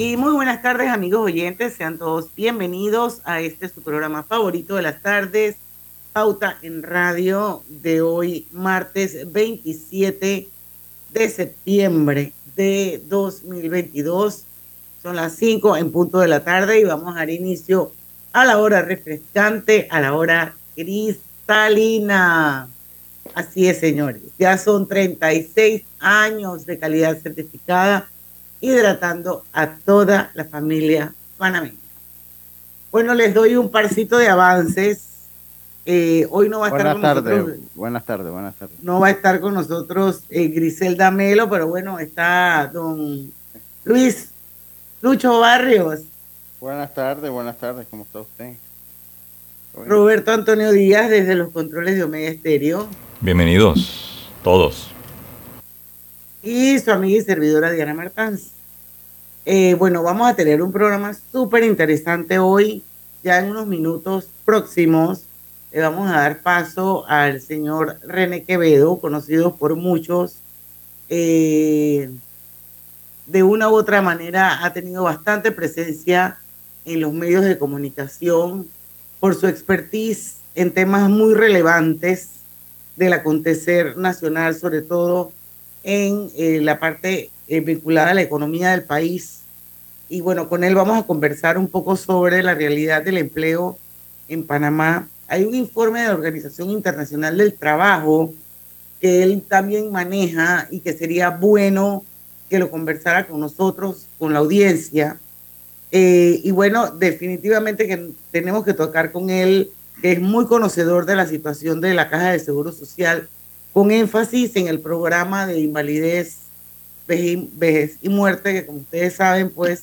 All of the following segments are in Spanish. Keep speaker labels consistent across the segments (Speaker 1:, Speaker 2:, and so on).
Speaker 1: Y muy buenas tardes, amigos oyentes. Sean todos bienvenidos a este su programa favorito de las tardes, Pauta en Radio, de hoy, martes 27 de septiembre de 2022. Son las 5 en punto de la tarde y vamos a dar inicio a la hora refrescante, a la hora cristalina. Así es, señores. Ya son 36 años de calidad certificada hidratando a toda la familia panameña. Bueno, les doy un parcito de avances. Eh, hoy no va a estar
Speaker 2: con nosotros. Buenas tardes, buenas tardes.
Speaker 1: No va a estar con nosotros eh, Griselda Melo, pero bueno, está don Luis Lucho Barrios.
Speaker 2: Buenas tardes, buenas tardes, ¿cómo está usted?
Speaker 1: Roberto Antonio Díaz desde los controles de Omega Estéreo.
Speaker 3: Bienvenidos todos
Speaker 1: y su amiga y servidora Diana Martans. Eh, bueno, vamos a tener un programa súper interesante hoy. Ya en unos minutos próximos le vamos a dar paso al señor René Quevedo, conocido por muchos. Eh, de una u otra manera ha tenido bastante presencia en los medios de comunicación por su expertise en temas muy relevantes del acontecer nacional, sobre todo en eh, la parte eh, vinculada a la economía del país. Y bueno, con él vamos a conversar un poco sobre la realidad del empleo en Panamá. Hay un informe de la Organización Internacional del Trabajo que él también maneja y que sería bueno que lo conversara con nosotros, con la audiencia. Eh, y bueno, definitivamente que tenemos que tocar con él, que es muy conocedor de la situación de la Caja de Seguro Social con énfasis en el programa de invalidez, vejez y muerte, que como ustedes saben, pues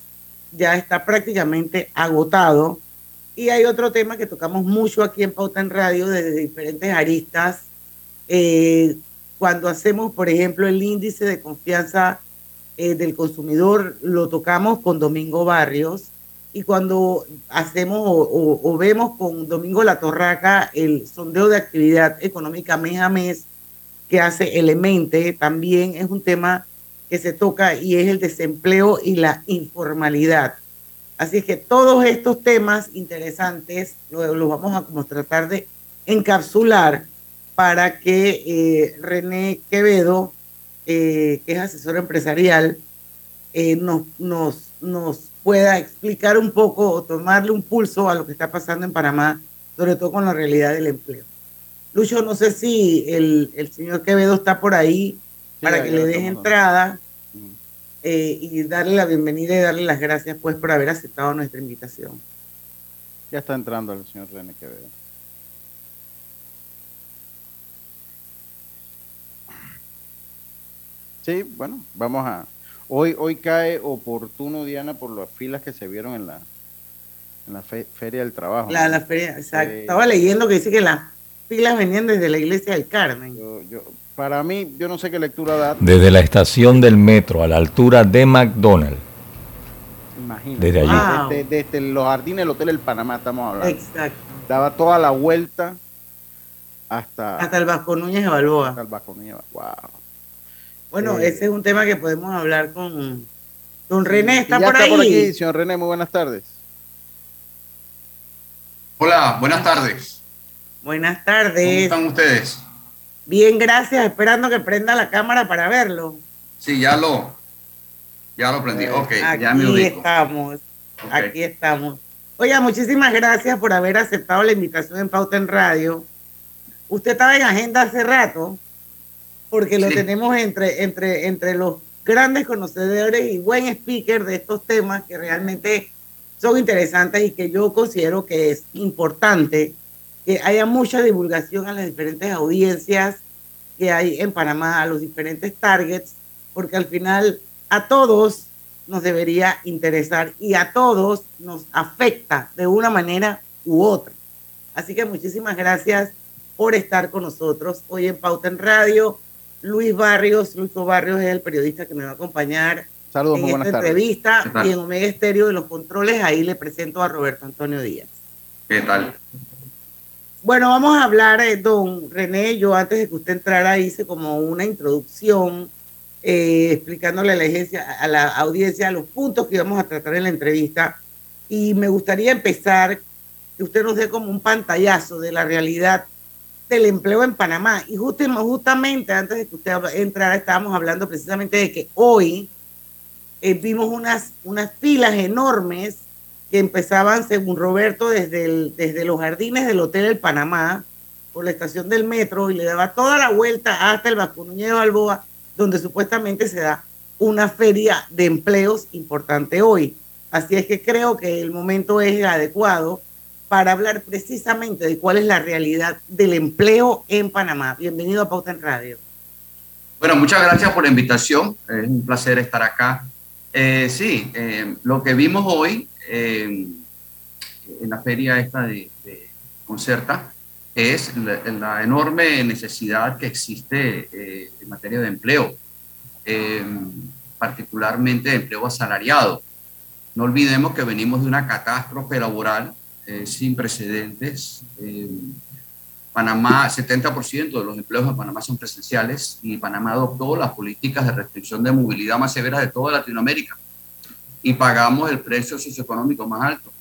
Speaker 1: ya está prácticamente agotado. Y hay otro tema que tocamos mucho aquí en Pauta en Radio desde diferentes aristas. Eh, cuando hacemos, por ejemplo, el índice de confianza eh, del consumidor, lo tocamos con Domingo Barrios. Y cuando hacemos o, o vemos con Domingo La Torraca el sondeo de actividad económica mes a mes, que hace Elemente, también es un tema que se toca y es el desempleo y la informalidad. Así es que todos estos temas interesantes los, vamos a como tratar de encapsular para que eh, René Quevedo, eh, que es asesor empresarial, eh, nos, nos, nos pueda explicar un poco o tomarle un pulso a lo que está pasando en Panamá, sobre todo con la realidad del empleo. Lucho, no sé si el, el señor Quevedo está por ahí para que le des entrada eh, y darle la bienvenida y darle las gracias pues por haber aceptado nuestra invitación.
Speaker 2: Ya está entrando el señor René Quevedo. Sí, bueno, vamos a... Hoy, hoy cae oportuno, Diana, por las filas que se vieron en la, en la Feria del Trabajo.
Speaker 1: La, la Feria, exacto. Eh, Estaba leyendo que dice que la pilas venían desde la iglesia del Carmen.
Speaker 2: para mí, yo no sé qué lectura da.
Speaker 3: Desde la estación del metro a la altura de McDonald's.
Speaker 2: Imagínate. Desde allí. Desde, los jardines del Hotel El Panamá estamos hablando.
Speaker 1: Exacto.
Speaker 2: Daba toda la vuelta hasta...
Speaker 1: Hasta el Vasco Núñez de Balboa.
Speaker 2: Hasta el Vasco Núñez Wow.
Speaker 1: Bueno, eh, ese es un tema que podemos hablar con... Don René, ¿está por ahí? por aquí,
Speaker 2: señor René, muy buenas tardes.
Speaker 4: Hola, buenas tardes.
Speaker 1: Buenas tardes. ¿Cómo
Speaker 4: están ustedes?
Speaker 1: Bien, gracias. Esperando que prenda la cámara para verlo.
Speaker 4: Sí, ya lo, ya lo prendí. Ok,
Speaker 1: aquí ya me estamos. Aquí estamos. Oiga, muchísimas gracias por haber aceptado la invitación en Pauta en Radio. Usted estaba en agenda hace rato, porque lo tenemos entre, entre, entre los grandes conocedores y buen speaker de estos temas que realmente son interesantes y que yo considero que es importante que haya mucha divulgación a las diferentes audiencias que hay en Panamá, a los diferentes targets, porque al final a todos nos debería interesar y a todos nos afecta de una manera u otra. Así que muchísimas gracias por estar con nosotros hoy en Pauta en Radio. Luis Barrios, Luis Barrios es el periodista que me va a acompañar
Speaker 2: Saludos,
Speaker 1: en esta entrevista y en Omega Estéreo de los controles. Ahí le presento a Roberto Antonio Díaz.
Speaker 4: ¿Qué tal?
Speaker 1: Bueno, vamos a hablar, eh, don René, yo antes de que usted entrara hice como una introducción eh, explicándole a la, agencia, a la audiencia los puntos que íbamos a tratar en la entrevista. Y me gustaría empezar que usted nos dé como un pantallazo de la realidad del empleo en Panamá. Y justamente antes de que usted entrara, estábamos hablando precisamente de que hoy eh, vimos unas, unas filas enormes que empezaban, según Roberto, desde, desde los jardines del Hotel El Panamá, por la estación del metro, y le daba toda la vuelta hasta el Vasco Núñez de Balboa, donde supuestamente se da una feria de empleos importante hoy. Así es que creo que el momento es adecuado para hablar precisamente de cuál es la realidad del empleo en Panamá. Bienvenido a Pauta en Radio.
Speaker 4: Bueno, muchas gracias por la invitación. Es un placer estar acá. Eh, sí, eh, lo que vimos hoy eh, en la feria esta de, Concerta es la, enorme necesidad que existe en materia de empleo, particularmente de empleo asalariado. No olvidemos que venimos de una catástrofe laboral sin precedentes. Panamá, 70% de los empleos en Panamá son presenciales y Panamá adoptó las políticas de restricción de movilidad más severas de toda Latinoamérica y pagamos el precio socioeconómico más alto.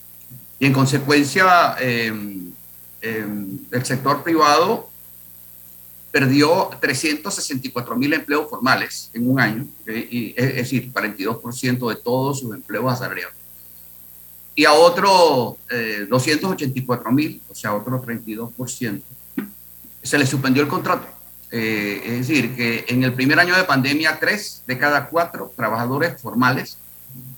Speaker 4: Y en consecuencia, em, em, el sector privado perdió 364 mil empleos formales en un año, y, es decir, 42% de todos sus empleos asalariados. Y a otro 284 eh, mil, o sea, otro 32%, se le suspendió el contrato. Eh, es decir, que en el primer año de pandemia, tres de cada cuatro trabajadores formales,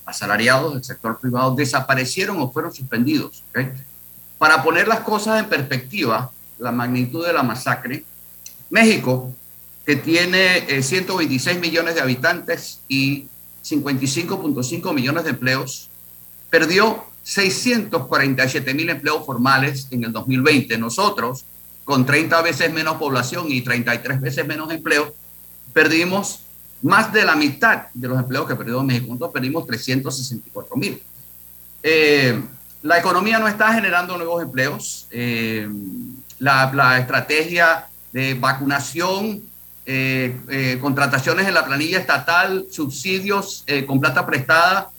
Speaker 4: asalariados del sector privado, desaparecieron o fueron suspendidos. Para poner las cosas en perspectiva, la magnitud de la masacre, México, que tiene 126 eh, millones de habitantes y 55.5 millones de empleos, perdió 647 mil empleos formales en el 2020. Nosotros, con 30 veces menos población y 33 veces menos empleo, perdimos más de la mitad de los empleos que perdió México. Nosotros perdimos 364 mil. Eh, la economía no está generando nuevos empleos. Eh, la, la, estrategia de vacunación, eh, contrataciones en la planilla estatal, subsidios con plata prestada,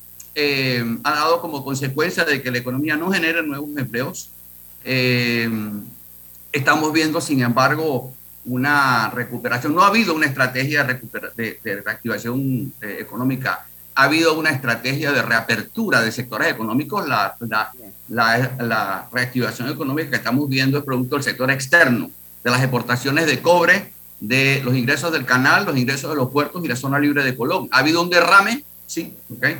Speaker 4: ha dado como consecuencia de que la economía no genere nuevos empleos. Estamos viendo, sin embargo, una recuperación. No ha habido una estrategia de, de, reactivación eh, económica, ha habido una estrategia de reapertura de sectores económicos. La, la, la, reactivación económica que estamos viendo es producto del sector externo, de las exportaciones de cobre, de los ingresos del canal, los ingresos de los puertos y la zona libre de Colón. Ha habido un derrame, sí, okay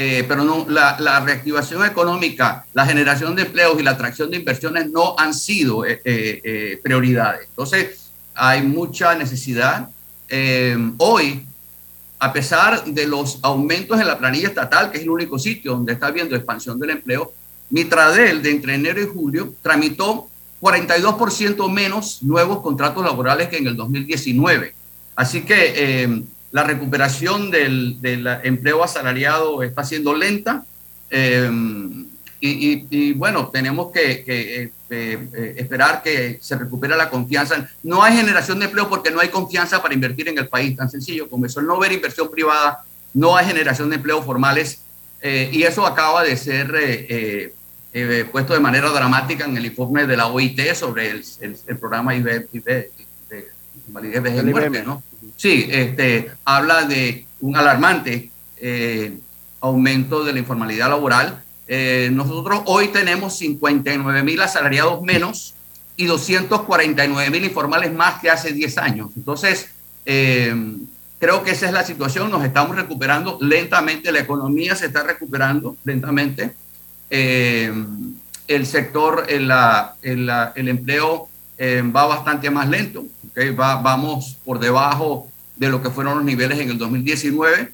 Speaker 4: eh, pero no, la, la, reactivación económica, la generación de empleos y la atracción de inversiones no han sido eh, eh, prioridades. Entonces, hay mucha necesidad. hoy, a pesar de los aumentos en la planilla estatal, que es el único sitio donde está habiendo expansión del empleo, Mitradel, de entre enero y julio, tramitó 42% menos nuevos contratos laborales que en el 2019. Así que la recuperación del, empleo asalariado está siendo lenta. Eh, y, bueno, tenemos que, eh, eh, esperar que se recupere la confianza. No hay generación de empleo porque no hay confianza para invertir en el país, tan sencillo como eso. El no ver inversión privada, no hay generación de empleo formales y eso acaba de ser puesto de manera dramática en el informe de la OIT sobre el, programa IBE, de, validez de muerte, ¿no? Sí, este, habla de un alarmante eh, aumento de la informalidad laboral. Eh, nosotros hoy tenemos 59 mil asalariados menos y 249 mil informales más que hace 10 años. Entonces, eh, creo que esa es la situación. Nos estamos recuperando lentamente, la economía se está recuperando lentamente. el sector, el, el, el empleo va bastante más lento. ¿okay? Va, vamos por debajo de lo que fueron los niveles en el 2019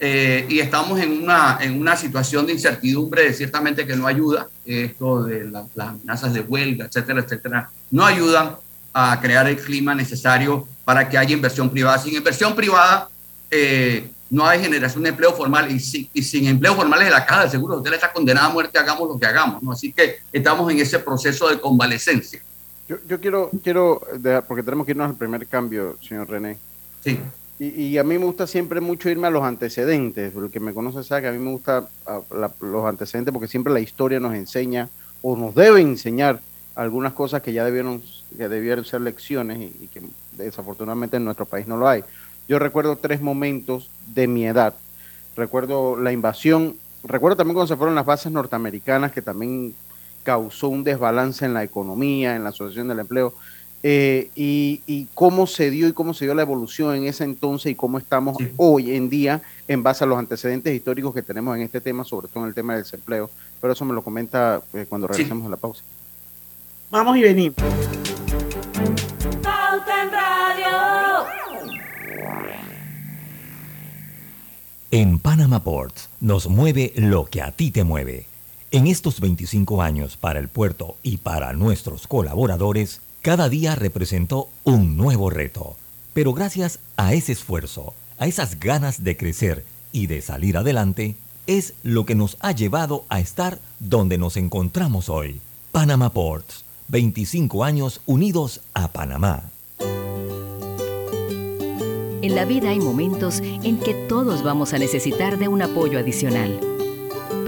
Speaker 4: eh, y estamos en una, en una situación de incertidumbre ciertamente que no ayuda. Esto de las amenazas de huelga, etcétera, etcétera, no ayudan a crear el clima necesario para que haya inversión privada. Sin inversión privada eh, no hay generación de empleo formal y, sin empleo formal es la caja de seguro usted está condenada a muerte, hagamos lo que hagamos. ¿no? Así que estamos en ese proceso de convalescencia.
Speaker 2: Yo, yo quiero, quiero porque tenemos que irnos al primer cambio, señor René.
Speaker 4: Sí.
Speaker 2: Y, a mí me gusta siempre mucho irme a los antecedentes. El que me conoce sabe que a mí me gusta los antecedentes porque siempre la historia nos enseña o nos debe enseñar algunas cosas que ya debieron, que debieron ser lecciones y, que desafortunadamente en nuestro país no lo hay. Yo recuerdo tres momentos de mi edad. Recuerdo la invasión, recuerdo también cuando se fueron las bases norteamericanas que también causó un desbalance en la economía, en la asociación del empleo. Eh, y, cómo se dio y cómo se dio la evolución en ese entonces y cómo estamos hoy en día en base a los antecedentes históricos que tenemos en este tema, sobre todo en el tema del desempleo. Pero eso me lo comenta eh, cuando regresemos a la pausa.
Speaker 1: Vamos y venimos.
Speaker 3: En Panama Ports nos mueve lo que a ti te mueve. En estos 25 años para el puerto y para nuestros colaboradores, cada día representó un nuevo reto, pero gracias a ese esfuerzo, a esas ganas de crecer y de salir adelante, es lo que nos ha llevado a estar donde nos encontramos hoy. Panama Ports, 25 años unidos a Panamá.
Speaker 5: En la vida hay momentos en que todos vamos a necesitar de un apoyo adicional.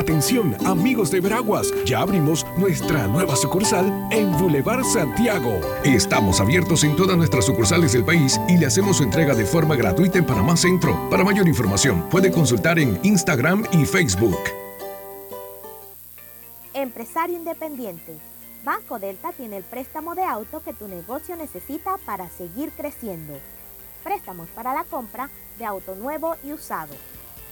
Speaker 6: Atención, amigos de Veraguas, ya abrimos nuestra nueva sucursal en Boulevard Santiago. Estamos abiertos en todas nuestras sucursales del país y le hacemos su entrega de forma gratuita en Panamá Centro. Para mayor información, puede consultar en Instagram y Facebook.
Speaker 7: Empresario independiente. Banco Delta tiene el préstamo de auto que tu negocio necesita para seguir creciendo. Préstamos para la compra de auto nuevo y usado.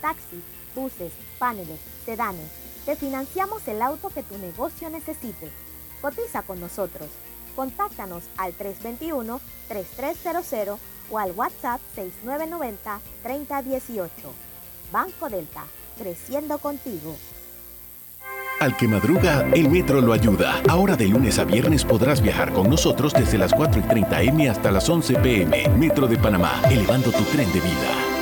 Speaker 7: Taxi buses, paneles, sedanes. Te financiamos el auto que tu negocio necesite. Cotiza con nosotros. Contáctanos al 321-3300 o al WhatsApp 6990-3018. Banco Delta, creciendo contigo.
Speaker 8: Al que madruga, el metro lo ayuda. Ahora de lunes a viernes podrás viajar con nosotros desde las 4 y 30 M hasta las 11 PM. Metro de Panamá, elevando tu tren de vida.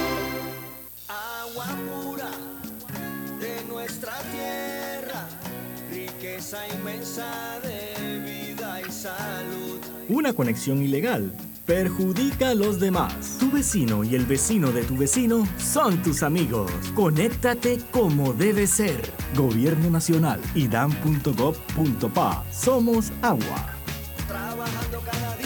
Speaker 9: Una conexión ilegal perjudica a los demás. Tu vecino y el vecino de tu vecino son tus amigos. Conéctate como debe ser. Gobierno Nacional y dan.gov.pa. Somos agua. Trabajando cada día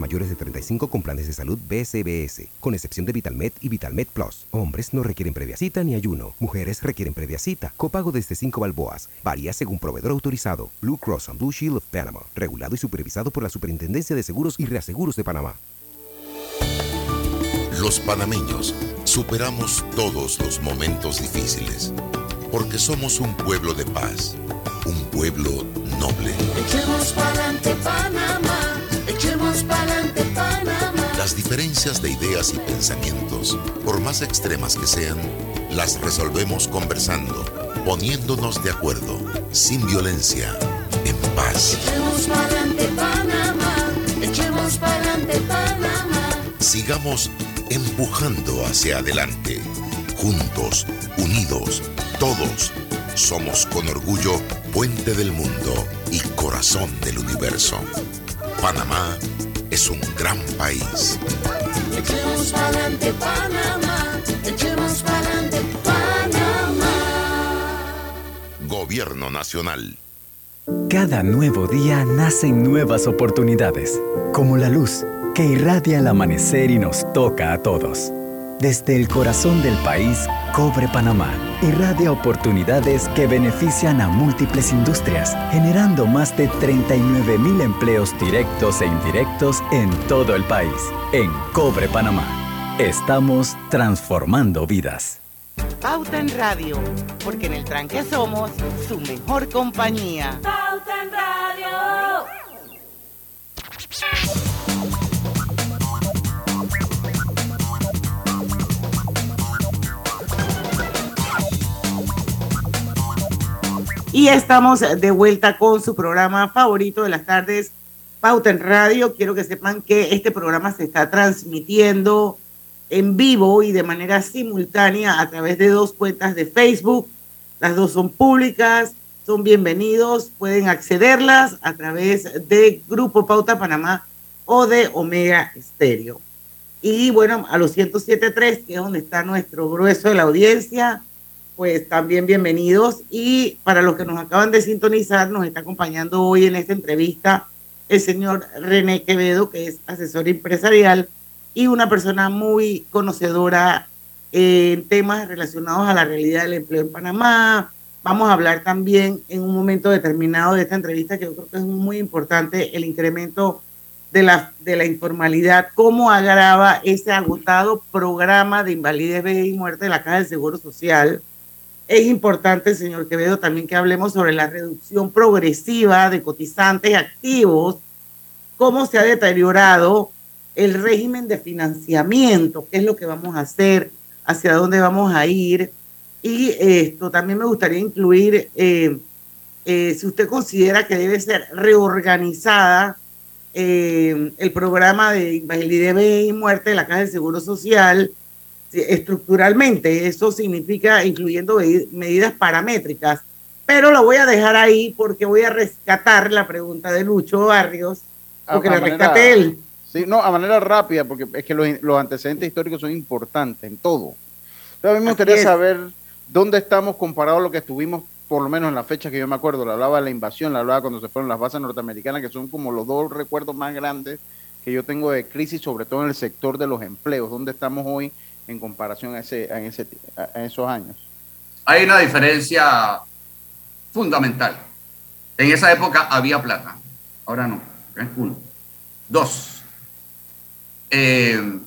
Speaker 10: mayores de 35 con planes de salud BCBS, con excepción de VitalMed y VitalMed Plus. Hombres no requieren previa cita ni ayuno. Mujeres requieren previa cita. Copago desde 5 balboas. Varía según proveedor autorizado. Blue Cross and Blue Shield of Panama. Regulado y supervisado por la Superintendencia de Seguros y Reaseguros de Panamá.
Speaker 11: Los panameños superamos todos los momentos difíciles porque somos un pueblo de paz, un pueblo noble.
Speaker 12: Echemos echemos pa'lante Panamá.
Speaker 11: Las diferencias de ideas y pensamientos, por más extremas que sean, las resolvemos conversando, poniéndonos de acuerdo, sin violencia, en paz.
Speaker 12: Echemos pa'lante Panamá, echemos pa'lante Panamá.
Speaker 11: Sigamos empujando hacia adelante, juntos, unidos, todos. Somos con orgullo puente del mundo y corazón del universo. Panamá es un gran país.
Speaker 12: Echemos pa'lante Panamá, echemos pa'lante Panamá.
Speaker 11: Gobierno Nacional.
Speaker 13: Cada nuevo día nacen nuevas oportunidades, como la luz que irradia el amanecer y nos toca a todos. Desde el corazón del país, Cobre Panamá irradia oportunidades que benefician a múltiples industrias, generando más de 39 mil empleos directos e indirectos en todo el país. En Cobre Panamá, estamos transformando vidas.
Speaker 1: Pauta en Radio, porque en el tranque somos su mejor compañía.
Speaker 12: Pauta en Radio.
Speaker 1: Y estamos de vuelta con su programa favorito de las tardes, Pauta en Radio. Quiero que sepan que este programa se está transmitiendo en vivo y de manera simultánea a través de dos cuentas de Facebook. Las dos son públicas, son bienvenidos, pueden accederlas a través de Grupo Pauta Panamá o de Omega Estéreo. Y bueno, a los 107.3, que es donde está nuestro grueso de la audiencia, pues también bienvenidos. Y para los que nos acaban de sintonizar, nos está acompañando hoy en esta entrevista el señor René Quevedo, que es asesor empresarial y una persona muy conocedora en temas relacionados a la realidad del empleo en Panamá. Vamos a hablar también en un momento determinado de esta entrevista, que yo creo que es muy importante, el incremento de la, de la informalidad, cómo agrava ese agotado programa de invalidez, vejez y muerte de la Caja del Seguro Social. Es importante, señor Quevedo, también que hablemos sobre la reducción progresiva de cotizantes activos, cómo se ha deteriorado el régimen de financiamiento, qué es lo que vamos a hacer, hacia dónde vamos a ir. Y esto también me gustaría incluir, eh, eh, si usted considera que debe ser reorganizada eh, el programa de invalidez y muerte de la Caja del Seguro Social estructuralmente. Eso significa incluyendo medi- medidas paramétricas. Pero lo voy a dejar ahí porque voy a rescatar la pregunta de Lucho Barrios, porque
Speaker 2: a
Speaker 1: la
Speaker 2: manera-
Speaker 1: rescate él.
Speaker 2: Sí, no, a manera rápida, porque es que los, los antecedentes históricos son importantes en todo. Pero a mí me
Speaker 1: Así
Speaker 2: gustaría
Speaker 1: es.
Speaker 2: saber dónde estamos comparado a lo que estuvimos, por lo menos en la fecha que yo me acuerdo. Le hablaba de la invasión, le hablaba cuando se fueron las bases norteamericanas, que son como los dos recuerdos más grandes que yo tengo de crisis, sobre todo en el sector de los empleos. ¿Dónde estamos hoy en comparación a, ese, a, ese, a esos años?
Speaker 4: Hay una diferencia fundamental. En esa época había plata, ahora no. Uno. Dos. eh,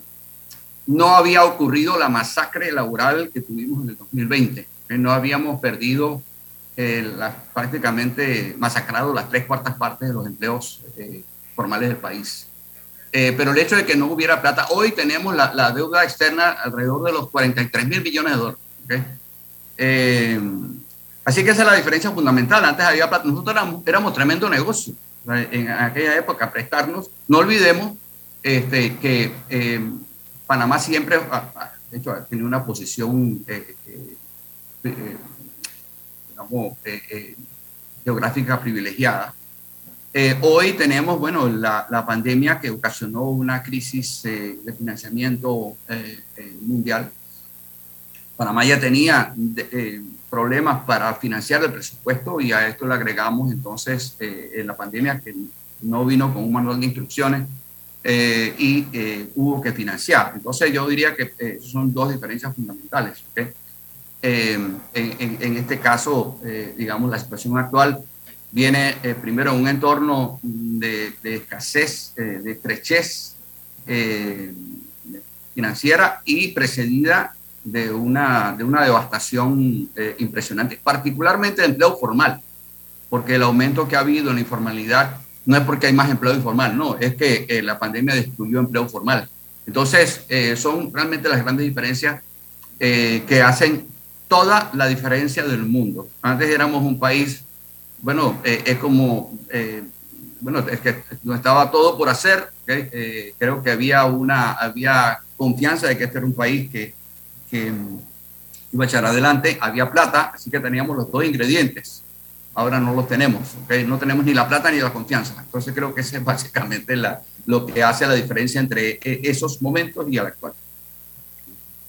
Speaker 4: no había ocurrido la masacre laboral que tuvimos en el 2020. ¿ok? No habíamos perdido eh, prácticamente masacrado las tres cuartas partes de los empleos eh, formales del país. Eh, pero el hecho de que no hubiera plata, hoy tenemos la, la deuda externa alrededor de los 43 mil millones de dólares. ¿ok? Eh, así que esa es la diferencia fundamental. Antes había plata, nosotros éramos, éramos tremendo negocio en aquella época, prestarnos. No olvidemos este, que eh, Panamá siempre, de hecho, tenido una posición eh, eh, eh, digamos, geográfica privilegiada. Eh, hoy tenemos, bueno, la, la pandemia que ocasionó una crisis eh, de financiamiento eh, eh, mundial. Panamá ya tenía de- eh, problemas para financiar el presupuesto y a esto le agregamos entonces eh, en la pandemia que no vino con un manual de instrucciones y hubo que financiar. Entonces yo diría que son dos diferencias fundamentales. ¿ok? Eh, en, en- en este caso, digamos, la situación actual viene eh, primero un entorno de, de escasez, eh, de estrechez eh, financiera y precedida de una, de una devastación eh, impresionante, particularmente de empleo formal, porque el aumento que ha habido en la informalidad no es porque hay más empleo informal, no, es que eh, la pandemia destruyó empleo formal. Entonces, eh, son realmente las grandes diferencias que hacen toda la diferencia del mundo. Antes éramos un país, bueno, eh, es como, eh, bueno, es que no estaba todo por hacer. Eh, creo que había una, había confianza de que este era un país que, iba a echar adelante, había plata, así que teníamos los dos ingredientes. Ahora no los tenemos, ¿ok? no tenemos ni la plata ni la confianza. Entonces creo que ese es básicamente la, lo que hace la diferencia entre eh, esos momentos y el actual.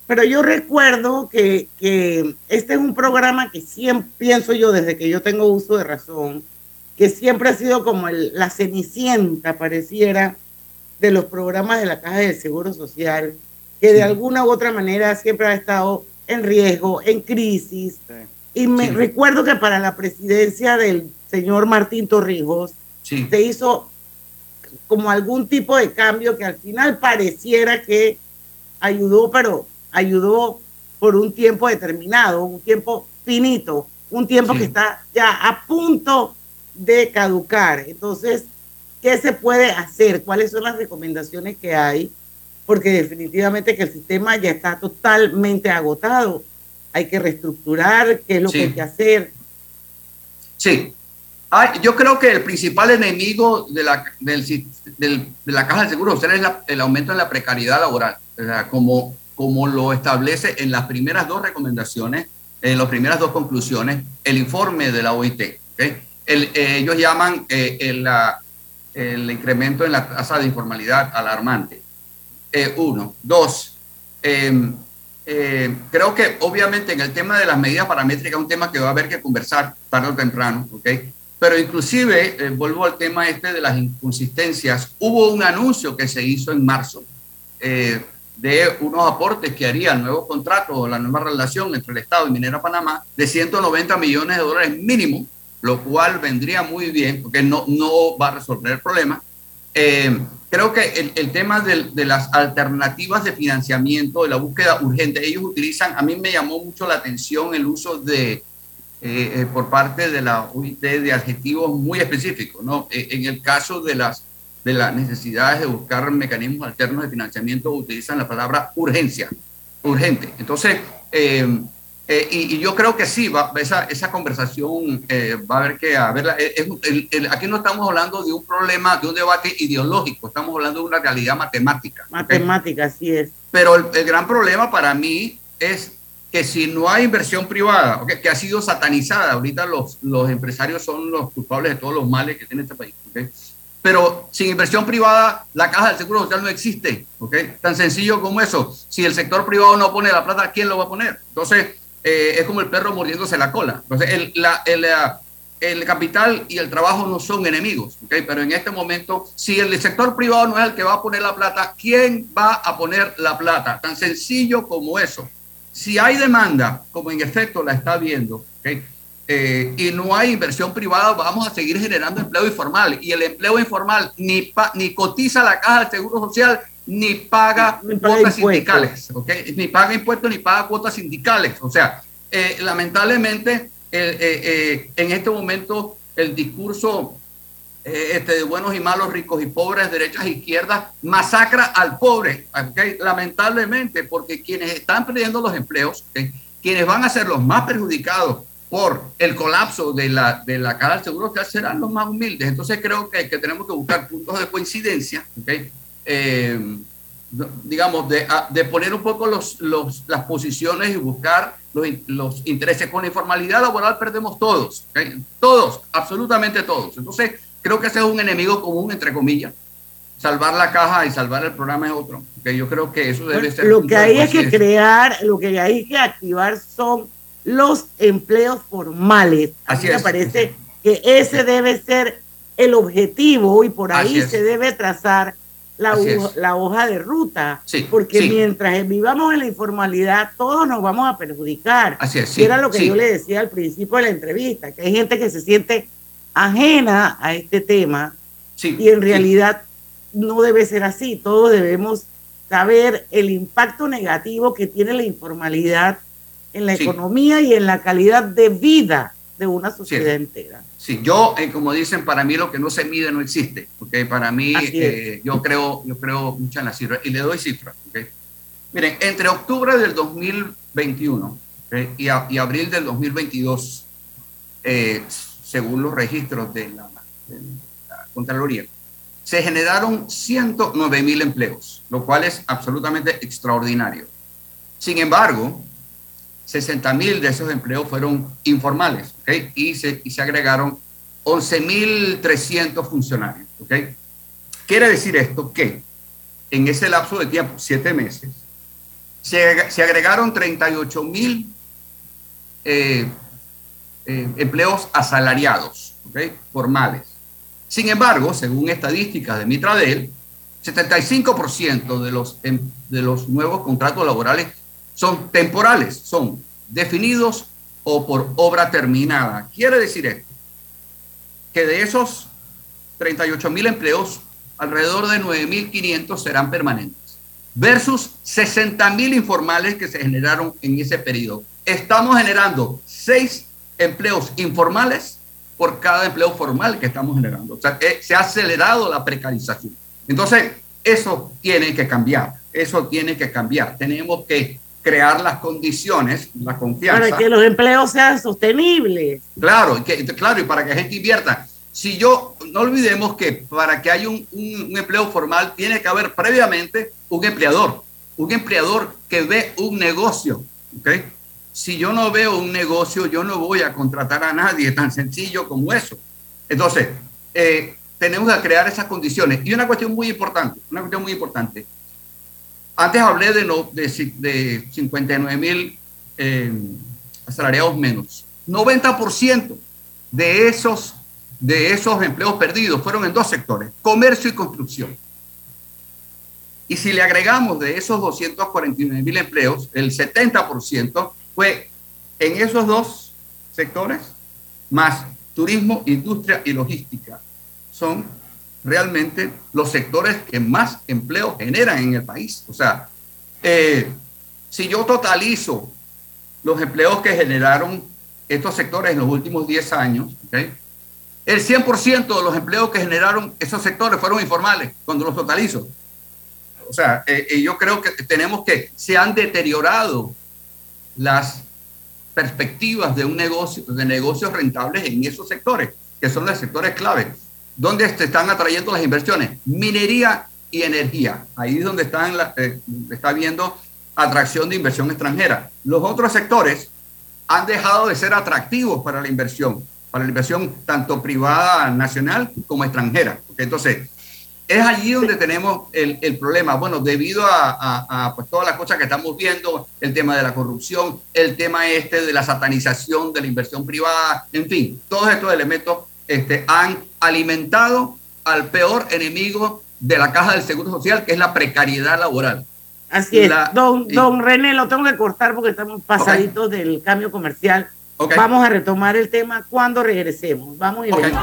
Speaker 1: Pero yo recuerdo que, que este es un programa que siempre pienso yo desde que yo tengo uso de razón, que siempre ha sido como el- la cenicienta, pareciera, de los programas de la Caja del Seguro Social, que que de alguna u otra manera siempre ha estado en riesgo, en crisis. Y me recuerdo que para la presidencia del señor Martín Torrijos se hizo como algún tipo de cambio que al final pareciera que ayudó, pero ayudó por un tiempo determinado, un tiempo finito, un tiempo que está ya a punto de caducar. Entonces, ¿qué se puede hacer? ¿Cuáles son las recomendaciones que hay? Porque definitivamente que el sistema ya está totalmente agotado. Hay que reestructurar, ¿qué es lo que hay que hacer?
Speaker 4: Sí. yo creo que el principal enemigo de la, del, de la caja de seguro social es el aumento en la precariedad laboral, como, como lo establece en las primeras dos recomendaciones, en las primeras dos conclusiones, el informe de la OIT. ¿okay? El, eh, ellos llaman eh, el, el, incremento en la tasa de informalidad alarmante. Eh, uno. Dos, em, creo que obviamente en el tema de las medidas paramétricas es un tema que va a haber que conversar tarde o temprano, ¿ok? Pero inclusive, vuelvo al tema este de las inconsistencias, hubo un anuncio que se hizo en marzo de unos aportes que haría el nuevo contrato o la nueva relación entre el Estado y Minera Panamá de 190 millones de dólares mínimo lo cual vendría muy bien porque no, no va a resolver el problema. Eh, creo que el, el tema de, de, las alternativas de financiamiento, de la búsqueda urgente, ellos utilizan, a mí me llamó mucho la atención el uso de, eh, eh, por parte de la UIT de adjetivos muy específicos, ¿no? en el caso de las, de las necesidades de buscar mecanismos alternos de financiamiento, utilizan la palabra urgencia, urgente. Entonces, eh, y, yo creo que sí, va, esa, esa conversación eh, va a haber que haberla. Eh, aquí no estamos hablando de un problema, de un debate ideológico, estamos hablando de una realidad matemática.
Speaker 1: Matemática, así es.
Speaker 4: Pero el, gran problema para mí es que si no hay inversión privada, okay, que ha sido satanizada, ahorita los, los empresarios son los culpables de todos los males que tiene este país. Okay, pero sin inversión privada, la caja del Seguro Social no existe. ¿okay? Tan sencillo como eso. Si el sector privado no pone la plata, ¿quién lo va a poner? Entonces, eh, es como el perro mordiéndose la cola. Entonces, el, la, el, el, capital y el trabajo no son enemigos, ¿okay? pero en este momento, si el sector privado no es el que va a poner la plata, ¿quién va a poner la plata? Tan sencillo como eso. Si hay demanda, como en efecto la está viendo, ¿okay? Eh, y no hay inversión privada, vamos a seguir generando empleo informal. Y el empleo informal ni, ni cotiza la caja del Seguro Social ni paga, cuotas sindicales, ¿okay? ni paga impuestos ni paga cuotas sindicales. O sea, eh, lamentablemente eh, eh, en este momento el discurso este, de buenos y malos, ricos y pobres, derechas e izquierdas, masacra al pobre, ¿okay? lamentablemente, porque quienes están perdiendo los empleos, quienes van a ser los más perjudicados por el colapso de la, de la caja del seguro social serán los más humildes. Entonces creo que, que tenemos que buscar puntos de coincidencia, ¿okay? Eh, digamos, de, de, poner un poco los, los, las posiciones y buscar los, los, intereses. Con la informalidad laboral perdemos todos, todos, absolutamente todos. Entonces, creo que ese es un enemigo común, entre comillas. Salvar la caja y salvar el programa es otro. que Yo creo que eso debe ser.
Speaker 1: Lo que hay es que crear, lo que hay que activar son los empleos formales. Así me parece que ese debe ser el objetivo y por ahí se debe trazar la, la hoja de ruta, porque mientras vivamos en la informalidad, todos nos vamos a perjudicar.
Speaker 4: Así es,
Speaker 1: era lo que yo le decía al principio de la entrevista, que hay gente que se siente ajena a este tema y en realidad no debe ser así. Todos debemos saber el impacto negativo que tiene la informalidad en la economía y en la calidad de vida de una sociedad entera.
Speaker 4: Sí, yo, eh, como dicen, para mí lo que no se mide no existe, porque para mí eh, yo creo yo creo mucho en las cifras y le doy cifras. ¿okay? Miren, entre octubre del 2021 y, abril del 2022, eh, según los registros de la, de la Contraloría, se generaron 109 mil empleos, lo cual es absolutamente extraordinario. Sin embargo, 60 mil de esos empleos fueron informales, ¿ok? Y se, y se agregaron 11.300 funcionarios, ¿ok? Quiere decir esto que en ese lapso de tiempo, siete meses, se, se agregaron 38 mil eh, eh, empleos asalariados, ¿ok? Formales. Sin embargo, según estadísticas de Mitradel, 75% de los, em, de los nuevos contratos laborales son temporales, son definidos o por obra terminada. Quiere decir esto, que de esos 38 mil empleos, alrededor de 9.500 serán permanentes, versus 60 mil informales que se generaron en ese periodo. Estamos generando seis empleos informales por cada empleo formal que estamos generando. O sea, que se ha acelerado la precarización. Entonces, eso tiene que cambiar, eso tiene que cambiar. Tenemos que crear las condiciones, la confianza.
Speaker 1: Para que los empleos sean sostenibles.
Speaker 4: Claro, que, claro, y para que la gente invierta. Si yo, no olvidemos que para que haya un, un, un empleo formal tiene que haber previamente un empleador, un empleador que ve un negocio, ¿ok? Si yo no veo un negocio, yo no voy a contratar a nadie, tan sencillo como eso. Entonces, eh, tenemos que crear esas condiciones. Y una cuestión muy importante, una cuestión muy importante. Antes hablé de, no, de, de 59 mil eh, asalariados menos. 90% de esos, de esos empleos perdidos fueron en dos sectores, comercio y construcción. Y si le agregamos de esos 249 mil empleos, el 70% fue en esos dos sectores, más turismo, industria y logística. Son realmente los sectores que más empleo generan en el país. O sea, eh, si yo totalizo los empleos que generaron estos sectores en los últimos 10 años, ¿okay? el 100% de los empleos que generaron esos sectores fueron informales cuando los totalizo. O sea, eh, yo creo que tenemos que, se han deteriorado las perspectivas de un negocio, de negocios rentables en esos sectores, que son los sectores clave. ¿Dónde se están atrayendo las inversiones? Minería y energía. Ahí es donde están la, eh, está viendo atracción de inversión extranjera. Los otros sectores han dejado de ser atractivos para la inversión, para la inversión tanto privada nacional como extranjera. Entonces, es allí donde tenemos el, el problema. Bueno, debido a, a, a pues, todas las cosas que estamos viendo, el tema de la corrupción, el tema este de la satanización de la inversión privada, en fin, todos estos elementos este, han alimentado al peor enemigo de la caja del Seguro Social, que es la precariedad laboral.
Speaker 1: Así es.
Speaker 4: La-
Speaker 1: don,
Speaker 4: y-
Speaker 1: don René, lo tengo que cortar porque estamos pasaditos del cambio comercial. Vamos a retomar el tema cuando regresemos. Vamos y venimos.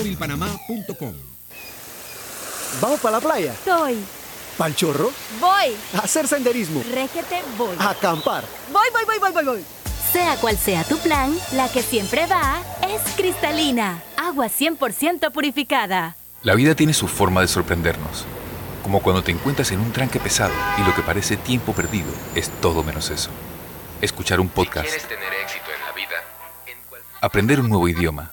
Speaker 14: másmóvilpanamá.com.
Speaker 15: ¿Vamos para la playa?
Speaker 16: Soy.
Speaker 15: ¿Pal chorro?
Speaker 16: Voy.
Speaker 15: ¿A hacer senderismo?
Speaker 16: Réquete, voy.
Speaker 15: ¿A acampar?
Speaker 16: Voy, voy, voy, voy, voy, voy. Sea cual sea tu plan, la que siempre va es cristalina. Agua 100% purificada.
Speaker 17: La vida tiene su forma de sorprendernos. Como cuando te encuentras en un tranque pesado y lo que parece tiempo perdido es todo menos eso. Escuchar un podcast,
Speaker 18: tener éxito en la vida,
Speaker 17: aprender un nuevo idioma.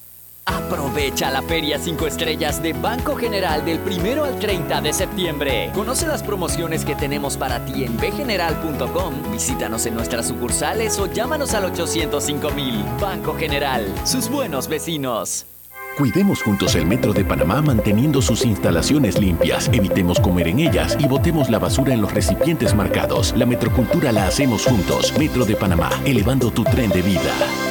Speaker 19: Aprovecha la Feria 5 Estrellas de Banco General del 1 al 30 de septiembre. Conoce las promociones que tenemos para ti en bgeneral.com. Visítanos en nuestras sucursales o llámanos al 805.000. Banco General, sus buenos vecinos.
Speaker 8: Cuidemos juntos el Metro de Panamá manteniendo sus instalaciones limpias, evitemos comer en ellas y botemos la basura en los recipientes marcados. La metrocultura la hacemos juntos. Metro de Panamá, elevando tu tren de vida.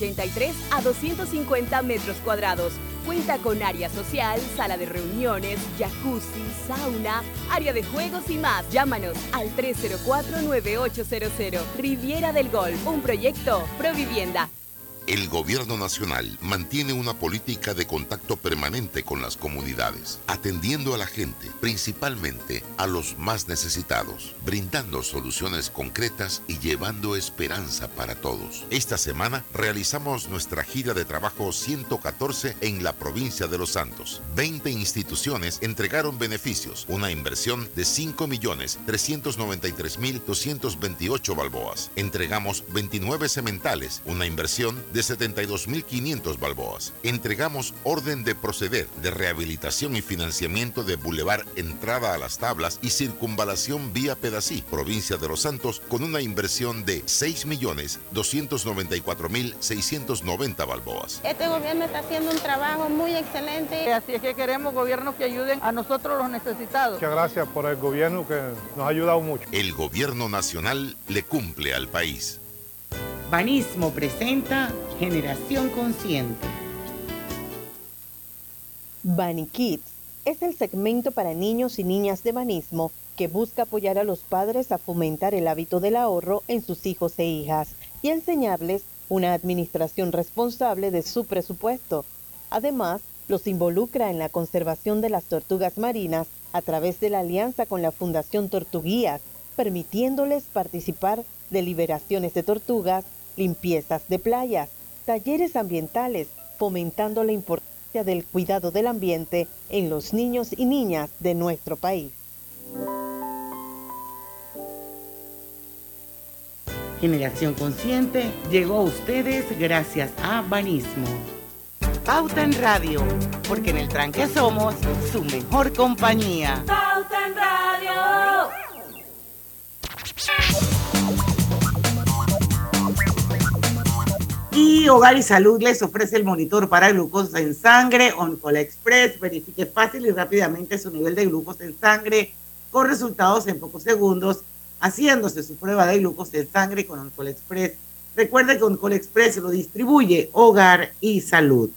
Speaker 20: 183 a 250 metros cuadrados. Cuenta con área social, sala de reuniones, jacuzzi, sauna, área de juegos y más. Llámanos al 304-9800. Riviera del Golf, un proyecto Provivienda.
Speaker 11: El gobierno nacional mantiene una política de contacto permanente con las comunidades, atendiendo a la gente, principalmente a los más necesitados, brindando soluciones concretas y llevando esperanza para todos. Esta semana realizamos nuestra gira de trabajo 114 en la provincia de Los Santos. 20 instituciones entregaron beneficios, una inversión de 5.393.228 balboas. Entregamos 29 cementales, una inversión de 72.500 balboas. Entregamos orden de proceder de rehabilitación y financiamiento de Boulevard Entrada a las Tablas y Circunvalación Vía Pedací, provincia de Los Santos, con una inversión de 6.294.690 balboas.
Speaker 21: Este gobierno está haciendo un trabajo muy excelente.
Speaker 22: Así es que queremos gobiernos que ayuden a nosotros los necesitados.
Speaker 23: Muchas gracias por el gobierno que nos ha ayudado mucho.
Speaker 11: El gobierno nacional le cumple al país.
Speaker 1: Banismo presenta Generación Consciente.
Speaker 24: Bunny Kids es el segmento para niños y niñas de banismo que busca apoyar a los padres a fomentar el hábito del ahorro en sus hijos e hijas y enseñarles una administración responsable de su presupuesto. Además, los involucra en la conservación de las tortugas marinas a través de la alianza con la Fundación Tortuguías, permitiéndoles participar de liberaciones de tortugas, limpiezas de playas, talleres ambientales, fomentando la importancia del cuidado del ambiente en los niños y niñas de nuestro país.
Speaker 1: Generación Consciente llegó a ustedes gracias a Banismo. Pauta en Radio, porque en el tranque somos su mejor compañía.
Speaker 12: Pauta en Radio.
Speaker 1: Y Hogar y Salud les ofrece el monitor para glucosa en sangre Oncol Express. Verifique fácil y rápidamente su nivel de glucosa en sangre con resultados en pocos segundos, haciéndose su prueba de glucosa en sangre con Oncol Express. Recuerde que Oncol Express lo distribuye Hogar y Salud.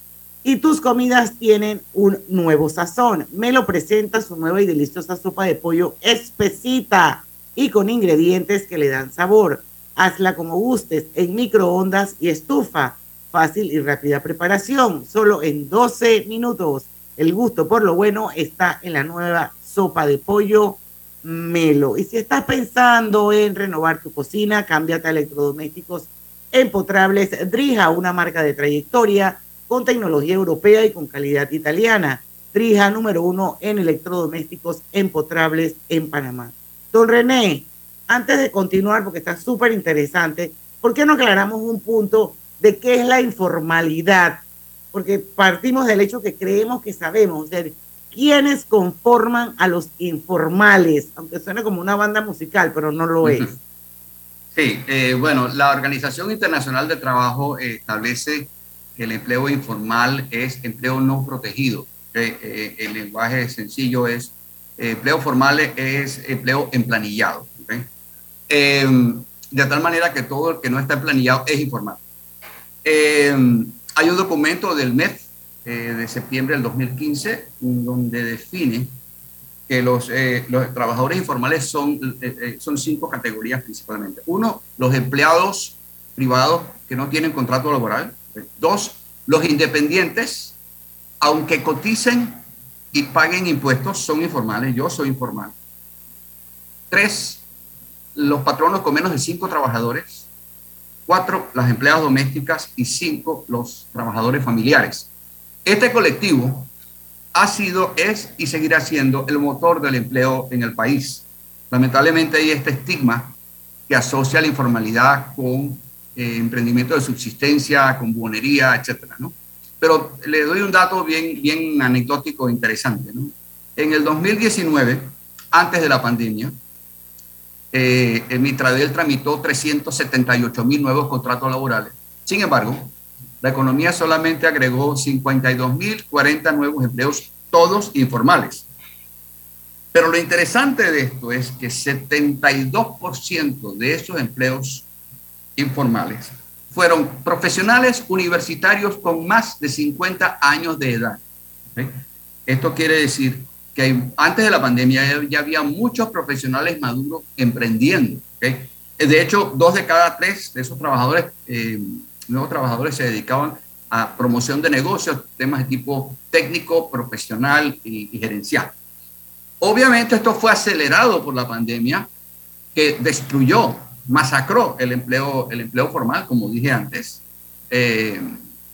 Speaker 1: Y tus comidas tienen un nuevo sazón. Me lo presenta su nueva y deliciosa sopa de pollo espesita y con ingredientes que le dan sabor Hazla como gustes, en microondas y estufa. Fácil y rápida preparación, solo en 12 minutos. El gusto por lo bueno está en la nueva sopa de pollo Melo. Y si estás pensando en renovar tu cocina, cámbiate a electrodomésticos empotrables Drija, una marca de trayectoria con tecnología europea y con calidad italiana. Drija número uno en electrodomésticos empotrables en Panamá. Don René, antes de continuar, porque está súper interesante, ¿por qué no aclaramos un punto de qué es la informalidad? Porque partimos del hecho que creemos que sabemos, de quiénes conforman a los informales, aunque suene como una banda musical, pero no lo es.
Speaker 4: Sí, eh, bueno, la Organización Internacional de Trabajo establece que el empleo informal es empleo no protegido. Eh, eh, el lenguaje sencillo es empleo formal es empleo emplanillado. Eh, de tal manera que todo el que no está planillado es informal. Eh, hay un documento del MEF eh, de septiembre del 2015 donde define que los, los trabajadores informales son, son cinco categorías principalmente. Uno, los empleados privados que no tienen contrato laboral. Dos, los independientes, aunque coticen y paguen impuestos, son informales. Yo soy informal. Tres, los patronos con menos de cinco trabajadores, cuatro las empleadas domésticas y cinco los trabajadores familiares. Este colectivo ha sido, es y seguirá siendo el motor del empleo en el país. Lamentablemente hay este estigma que asocia la informalidad con eh, emprendimiento de subsistencia, con buonería, etcétera, ¿no? Pero le doy un dato bien, bien anecdótico e interesante, ¿no? En el 2019, antes de la pandemia, eh, Mitradel tramitó 378 mil nuevos contratos laborales. Sin embargo, la economía solamente agregó 52 mil 40 nuevos empleos, todos informales. Pero lo interesante de esto es que 72% de esos empleos informales fueron profesionales universitarios con más de 50 años de edad. Esto quiere decir que antes de la pandemia ya, había muchos profesionales maduros emprendiendo. ¿ok? De hecho, dos de cada tres de esos trabajadores, eh, nuevos trabajadores, se dedicaban a promoción de negocios, temas de tipo técnico, profesional y, gerencial. Obviamente esto fue acelerado por la pandemia que destruyó, masacró el empleo, el empleo formal, como dije antes. Eh,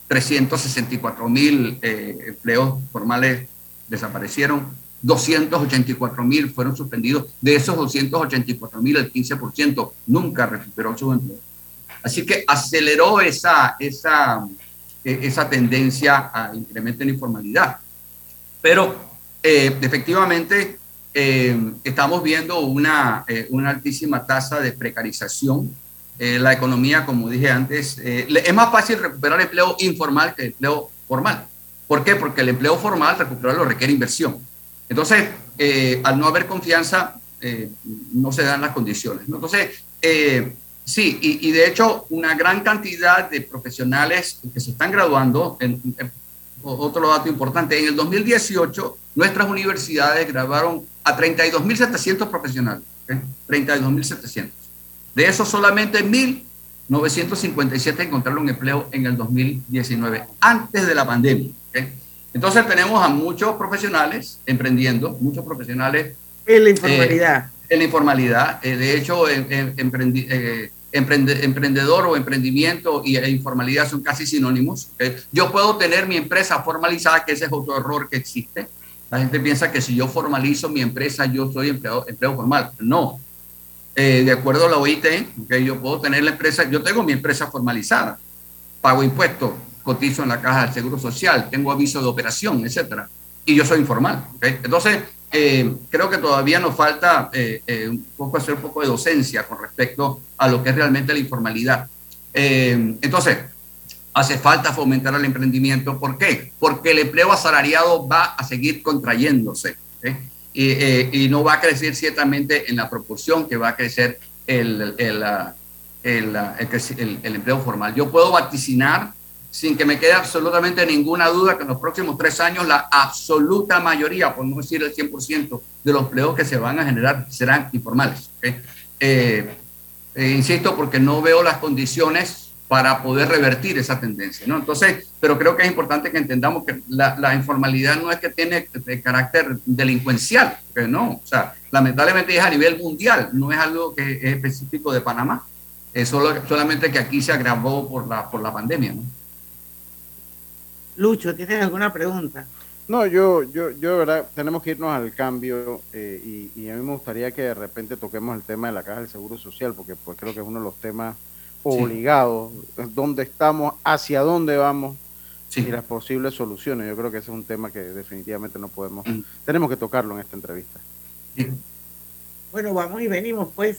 Speaker 4: 364 mil eh, empleos formales desaparecieron, 284 mil fueron suspendidos. De esos 284 mil, el 15% nunca recuperó su empleo. Así que aceleró esa, esa, eh, esa tendencia a incremento en la informalidad. Pero eh, efectivamente eh, estamos viendo una, eh, una altísima tasa de precarización. Eh, la economía, como dije antes, eh, es más fácil recuperar empleo informal que empleo formal. ¿Por qué? Porque el empleo formal, recuperarlo requiere inversión. Entonces, eh, al no haber confianza, eh, no se dan las condiciones. ¿no? Entonces, eh, sí, y, de hecho, una gran cantidad de profesionales que se están graduando, en, otro dato importante, en el 2018 nuestras universidades graduaron a 32.700 profesionales, ¿ok? 32.700. De esos solamente 1.957 encontraron empleo en el 2019, antes de la pandemia. Entonces tenemos a muchos profesionales emprendiendo, muchos profesionales
Speaker 1: En la informalidad.
Speaker 4: eh, en la informalidad. Eh, de hecho, en- emprendi- eh, emprende- emprendedor o emprendimiento y, e informalidad son casi sinónimos. Yo puedo tener mi empresa formalizada, que ese es otro error que existe. La gente piensa que si yo formalizo mi empresa, yo soy empleado, empleo formal. No. Eh, de acuerdo a la OIT, ¿ok? yo puedo tener la empresa, yo tengo mi empresa formalizada, pago impuestos, cotizo en la caja del Seguro Social, tengo aviso de operación, etcétera, y yo soy informal. ¿ok? Entonces, eh, creo que todavía nos falta eh, eh, un poco hacer un poco de docencia con respecto a lo que es realmente la informalidad. Eh, entonces, hace falta fomentar el emprendimiento. ¿Por qué? Porque el empleo asalariado va a seguir contrayéndose ¿ok? y, eh, y no va a crecer ciertamente en la proporción que va a crecer el, el, el- el empleo formal. Yo puedo vaticinar sin que me quede absolutamente ninguna duda que en los próximos tres años la absoluta mayoría, por no decir el 100% de los empleos que se van a generar serán informales. ¿ok? Eh, eh, insisto, porque no veo las condiciones para poder revertir esa tendencia, ¿no? Entonces, pero creo que es importante que entendamos que la, la informalidad no es que tiene de carácter delincuencial, que no, o sea, lamentablemente es a nivel mundial, no es algo que es específico de Panamá, es solo, solamente que aquí se agravó por la, por la pandemia, ¿no?
Speaker 1: Lucho, ¿tienes alguna pregunta?
Speaker 2: No, yo, yo, yo, de verdad, tenemos que irnos al cambio eh, y, y a mí me gustaría que de repente toquemos el tema de la caja del Seguro Social, porque pues creo que es uno de los temas obligados, dónde estamos, hacia dónde vamos y las posibles soluciones. Yo creo que ese es un tema que definitivamente no podemos, tenemos que tocarlo en esta entrevista.
Speaker 1: Bueno, vamos y venimos, pues.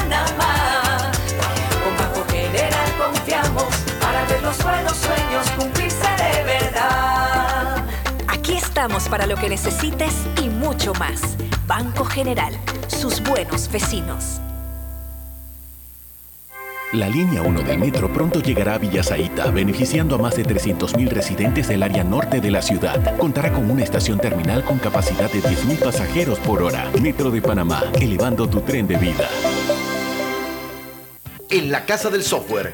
Speaker 16: Estamos para lo que necesites y mucho más. Banco General, sus buenos vecinos.
Speaker 8: La línea 1 del metro pronto llegará a Villasaita, beneficiando a más de 300.000 residentes del área norte de la ciudad. Contará con una estación terminal con capacidad de 10.000 pasajeros por hora. Metro de Panamá, elevando tu tren de vida.
Speaker 25: En la Casa del Software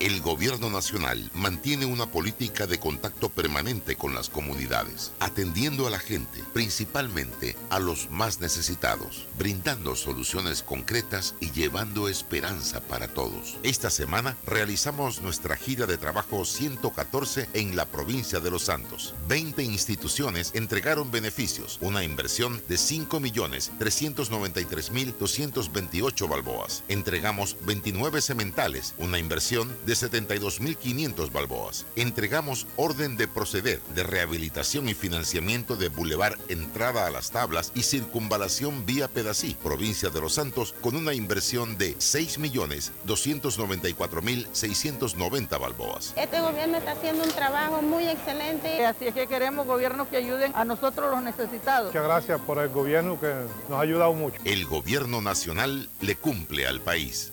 Speaker 11: El gobierno nacional mantiene una política de contacto permanente con las comunidades, atendiendo a la gente, principalmente a los más necesitados, brindando soluciones concretas y llevando esperanza para todos. Esta semana realizamos nuestra gira de trabajo 114 en la provincia de Los Santos. 20 instituciones entregaron beneficios, una inversión de 5.393.228 balboas. Entregamos 29 cementales, una inversión de 72.500 balboas. Entregamos orden de proceder de rehabilitación y financiamiento de Boulevard Entrada a las Tablas y Circunvalación Vía Pedací, provincia de Los Santos, con una inversión de 6.294.690 balboas.
Speaker 21: Este gobierno está haciendo un trabajo muy excelente.
Speaker 22: Así es que queremos gobiernos que ayuden a nosotros los necesitados.
Speaker 23: Muchas gracias por el gobierno que nos ha ayudado mucho.
Speaker 11: El gobierno nacional le cumple al país.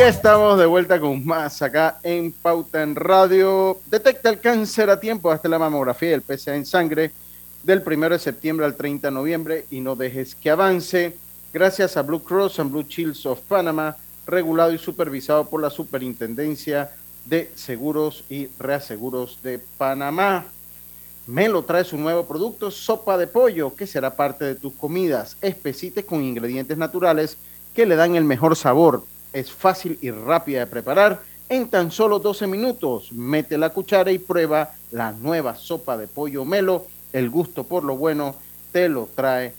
Speaker 2: Estamos de vuelta con más acá en Pauta en Radio. Detecta el cáncer a tiempo hasta la mamografía y el PSA en sangre del 1 de septiembre al 30 de noviembre y no dejes que avance. Gracias a Blue Cross and Blue Shields of Panama, regulado y supervisado por la Superintendencia de Seguros y Reaseguros de Panamá. Melo trae su nuevo producto, sopa de pollo, que será parte de tus comidas. Espesite con ingredientes naturales que le dan el mejor sabor es fácil y rápida de preparar. En tan solo 12 minutos, mete la cuchara y prueba la nueva sopa de pollo Melo. El gusto por lo bueno te lo trae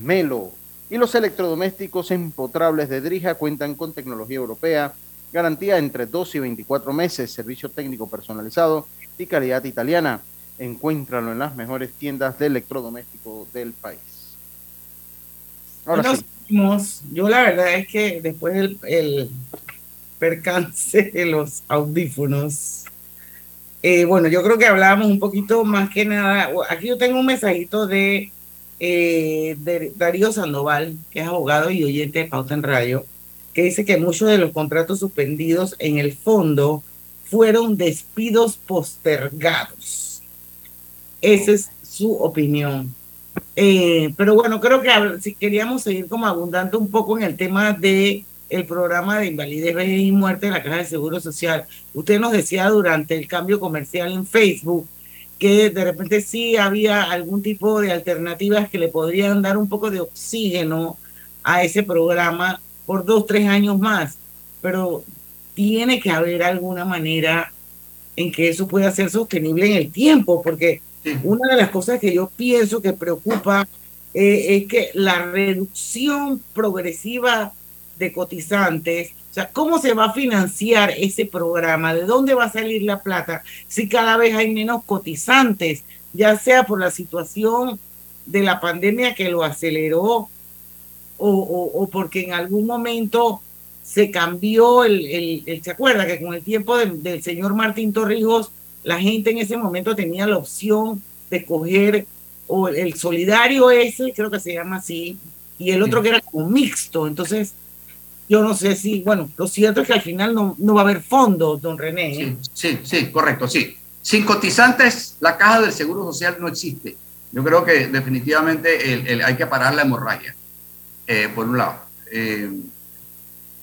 Speaker 2: Melo. Y los electrodomésticos empotrables de Drija cuentan con tecnología europea, garantía entre 2 y 24 meses, servicio técnico personalizado y calidad italiana. Encuéntralo en las mejores tiendas de electrodomésticos del país.
Speaker 1: Ahora sí yo la verdad es que después del el percance de los audífonos, eh, bueno, yo creo que hablábamos un poquito más que nada. Aquí yo tengo un mensajito de, eh, de Darío Sandoval, que es abogado y oyente de Pauta en Radio, que dice que muchos de los contratos suspendidos en el fondo fueron despidos postergados. Esa es su opinión. Eh, pero bueno, creo que si queríamos seguir como abundando un poco en el tema de el programa de invalidez, vejez y muerte de la Caja de Seguro Social. Usted nos decía durante el cambio comercial en Facebook que de repente sí había algún tipo de alternativas que le podrían dar un poco de oxígeno a ese programa por dos, tres años más, pero tiene que haber alguna manera en que eso pueda ser sostenible en el tiempo, porque una de las cosas que yo pienso que preocupa eh, es que la reducción progresiva de cotizantes, o sea, ¿cómo se va a financiar ese programa? ¿De dónde va a salir la plata si cada vez hay menos cotizantes, ya sea por la situación de la pandemia que lo aceleró o, porque en algún momento se cambió el, el, ¿se acuerda que con el tiempo del señor Martín Torrijos la gente en ese momento tenía la opción de coger o el solidario ese, creo que se llama así, y el otro que era como mixto. Entonces, yo no sé si, bueno, lo cierto es que al final no, no va a haber fondos, don René.
Speaker 4: Sí, sí, sí, correcto, sí. Sin cotizantes, la caja del Seguro Social no existe. Yo creo que definitivamente el- el- hay que parar la hemorragia, eh, por un lado. Eh,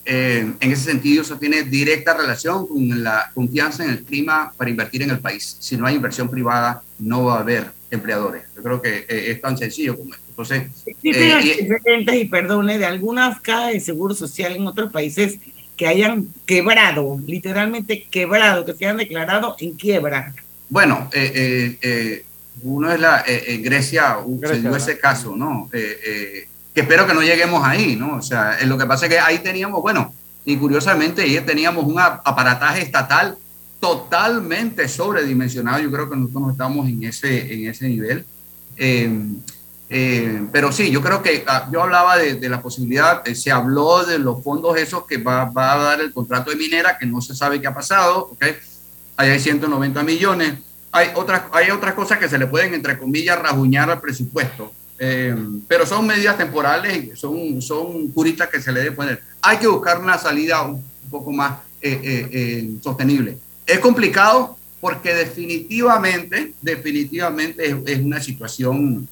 Speaker 4: eh, en ese sentido, eso tiene directa relación con la confianza en el clima para invertir en el país. Si no hay inversión privada, no va a haber empleadores. Yo creo que eh, es tan sencillo como esto. Entonces,
Speaker 1: Existen
Speaker 4: eh, y-
Speaker 1: antecedentes, y perdone, de algunas cajas de seguro social en otros países que hayan quebrado, literalmente quebrado, que se hayan declarado en quiebra.
Speaker 4: Bueno, eh, eh, eh, uno es la eh, en Grecia, uh, se
Speaker 2: Grecia,
Speaker 4: dio
Speaker 2: ¿verdad?
Speaker 4: ese caso, ¿no? Que espero que no lleguemos ahí, ¿no? O sea, eh, lo que pasa es que ahí teníamos, bueno, y curiosamente ahí teníamos un ap- aparataje estatal totalmente sobredimensionado. Yo creo que nosotros no estamos en ese, en ese nivel. Eh, eh, pero sí, yo creo que ah, yo hablaba de, de la posibilidad, eh, se habló de los fondos esos que va, va a dar el contrato de minera, que no se sabe qué ha pasado, ¿ok? Ahí hay 190 millones. Hay otras, hay otras cosas que se le pueden, entre comillas, rajuñar al presupuesto, eh, pero son medidas temporales, son, son curitas que se le debe poner. Hay que buscar una salida un poco más eh, eh, sostenible. Es complicado porque definitivamente, definitivamente es, es una situación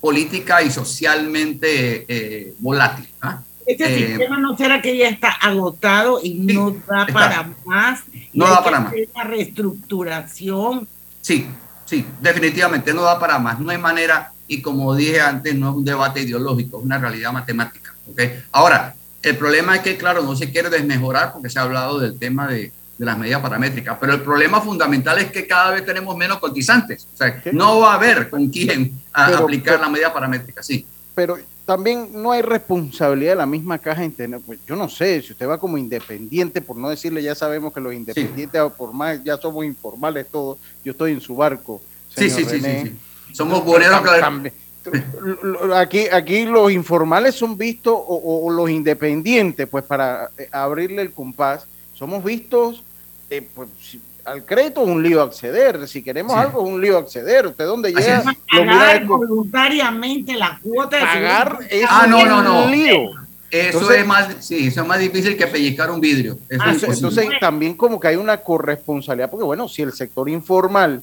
Speaker 4: política y socialmente volátil. ¿ah?
Speaker 1: Este sistema no será que ya está agotado y no da
Speaker 4: está.
Speaker 1: para más.
Speaker 4: No da para más.
Speaker 1: Una reestructuración.
Speaker 4: Sí, sí, definitivamente no da para más. No hay manera, y como dije antes, no es un debate ideológico, es una realidad matemática. Ahora, el problema es que, claro, no se quiere desmejorar porque se ha hablado del tema de, de las medidas paramétricas, pero el problema fundamental es que cada vez tenemos menos cotizantes. O sea, no va a haber con quién
Speaker 2: Pero-
Speaker 4: aplicar
Speaker 2: pero-
Speaker 4: la medida paramétrica, sí.
Speaker 2: pero también no hay responsabilidad de la misma caja interna. Pues yo no sé, si usted va como independiente, por no decirle, ya sabemos que los independientes, por más ya somos informales todos, yo estoy en su barco.
Speaker 4: Sí, sí, sí, sí, sí. Somos boleros,
Speaker 2: Aquí, aquí los informales son vistos, o, o- los independientes, pues para eh, abrirle el compás, somos vistos, eh, pues, al crédito es un lío acceder, si queremos
Speaker 1: Sí.
Speaker 2: algo es un lío acceder, usted donde
Speaker 1: Así
Speaker 2: llega, lo
Speaker 1: Pagar voluntariamente la cuota de
Speaker 2: Pagar es.
Speaker 4: Ah, no, no, no.
Speaker 2: un lío.
Speaker 4: Eso
Speaker 2: Entonces-
Speaker 4: es más, sí, eso es más difícil que pellizcar un vidrio. Eso
Speaker 2: Ah,
Speaker 4: es
Speaker 2: entonces también como que hay una corresponsabilidad, porque bueno, si el sector informal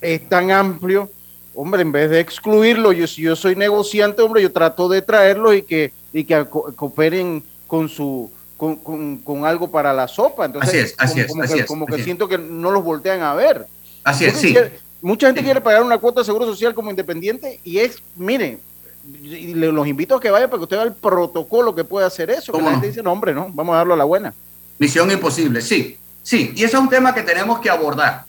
Speaker 2: es tan amplio, hombre, en vez de excluirlo, yo si yo soy negociante, hombre, yo trato de traerlos y que, y que co- cooperen con su con, con- con algo para la sopa. Entonces,
Speaker 4: Así es, así
Speaker 2: como,
Speaker 4: es,
Speaker 2: como
Speaker 4: así
Speaker 2: que,
Speaker 4: es,
Speaker 2: como que
Speaker 4: así
Speaker 2: siento que no los voltean a ver.
Speaker 4: Así es, sí.
Speaker 2: Mucha gente quiere pagar una cuota de seguro social como independiente y es, mire, y le- los invito a que vayan para que usted vea el protocolo que puede hacer eso. Que
Speaker 4: ¿Cómo
Speaker 2: la
Speaker 4: no?
Speaker 2: gente dice, no, hombre, no, vamos a darlo a la buena.
Speaker 4: Misión imposible, sí, sí. Y ese es un tema que tenemos que abordar.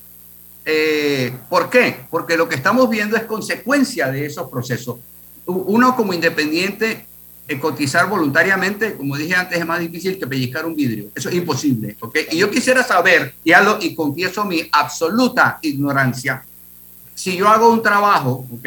Speaker 4: Eh, ¿Por qué? Porque lo que estamos viendo es consecuencia de esos procesos. Uno como independiente, eh, cotizar voluntariamente, como dije antes, es más difícil que pellizcar un vidrio. Eso es imposible. ¿ok? Y yo quisiera saber, y, hablo- y confieso mi absoluta ignorancia, si yo hago un trabajo ¿ok?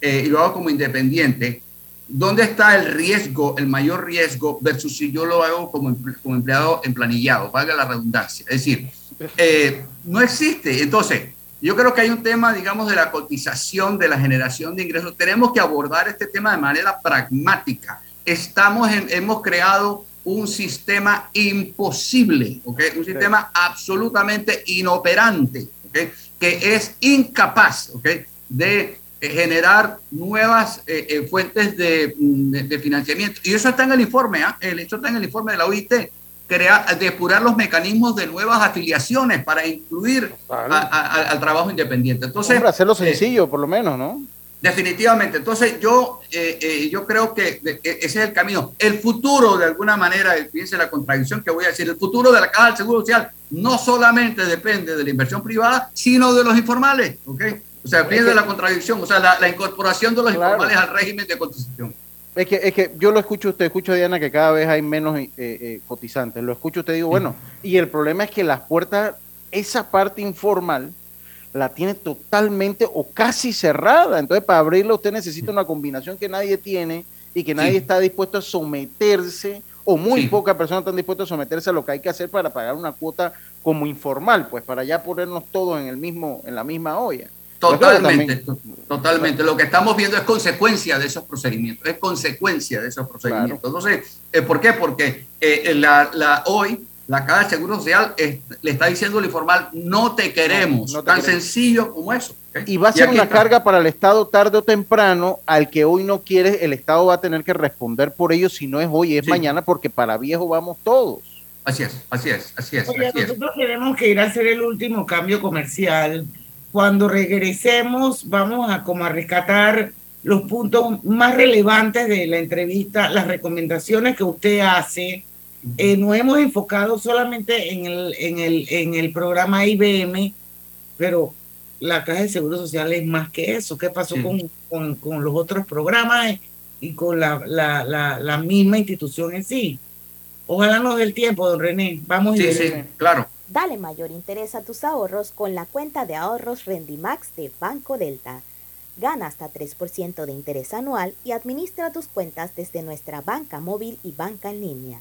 Speaker 4: Eh, y lo hago como independiente, ¿dónde está el riesgo, el mayor riesgo, versus si yo lo hago como, emple- como empleado emplanillado? Valga la redundancia. Es decir, eh, no existe. Entonces, yo creo que hay un tema, digamos, de la cotización, de la generación de ingresos. Tenemos que abordar este tema de manera pragmática. Estamos en- hemos creado un sistema imposible, ¿ok? Un sistema absolutamente inoperante, ¿ok? Que es incapaz, ¿ok? De eh, generar nuevas eh, eh, fuentes de, mm, de- de financiamiento. Y eso está en el informe, ¿ah? El- Eso está en el informe de la OIT. Crear, depurar los mecanismos de nuevas afiliaciones para incluir a- a- al trabajo independiente. Entonces,
Speaker 2: Hombre, hacerlo
Speaker 4: eh,
Speaker 2: sencillo, por lo menos, ¿no?
Speaker 4: Definitivamente. Entonces, yo, eh, eh, yo creo que e- ese es el camino. El futuro, de alguna manera, fíjense la contradicción que voy a decir, el futuro de la Caja del Seguro Social no solamente depende de la inversión privada, sino de los informales. ¿ok? O sea, fíjense la contradicción, o sea, la, la incorporación de los
Speaker 2: Claro.
Speaker 4: informales al régimen de cotización.
Speaker 2: Es que, es que yo lo escucho usted, escucho a Diana que cada vez hay menos eh, eh, cotizantes. Lo escucho usted digo, bueno, y el problema es que las puertas, esa parte informal, la tiene totalmente o casi cerrada. Entonces, para abrirla usted necesita una combinación que nadie tiene y que nadie
Speaker 4: Sí.
Speaker 2: está dispuesto a someterse, o muy
Speaker 4: Sí.
Speaker 2: pocas personas están dispuestas a someterse a lo que hay que hacer para pagar una cuota como informal, pues para ya ponernos todos en el mismo, en la misma olla.
Speaker 4: Totalmente, to- totalmente. Lo que estamos viendo es consecuencia de esos procedimientos, es consecuencia de esos procedimientos. Entonces, eh, ¿por qué? Porque eh, la, la- hoy la Caja de Seguro Social es- le está diciendo al informal, no te queremos,
Speaker 2: No te
Speaker 4: tan
Speaker 2: queremos.
Speaker 4: sencillo como eso.
Speaker 2: Y va a ser una
Speaker 4: está.
Speaker 2: carga para el Estado tarde o temprano, al que hoy no quiere, el Estado va a tener que responder por ello, si no es hoy, es
Speaker 4: Sí.
Speaker 2: mañana, porque para viejo vamos todos.
Speaker 4: Así es, así es, así es.
Speaker 1: Oye,
Speaker 4: así es.
Speaker 1: nosotros tenemos que ir a hacer el último cambio comercial. Cuando regresemos, vamos a como a rescatar los puntos más relevantes de la entrevista, las recomendaciones que usted hace. Eh, nos hemos enfocado solamente en el, en el, en el programa IBM, pero la Caja de Seguro Social es más que eso. ¿Qué pasó
Speaker 4: Sí.
Speaker 1: con, con, con los otros programas y con la, la, la, la misma institución en sí? Ojalá nos dé el tiempo, don René. Vamos y
Speaker 4: Sí, sí,
Speaker 1: veremos.
Speaker 4: claro.
Speaker 7: Dale mayor interés a tus ahorros con la cuenta de ahorros Rendimax de Banco Delta. Gana hasta 3% de interés anual y administra tus cuentas desde nuestra banca móvil y banca en línea.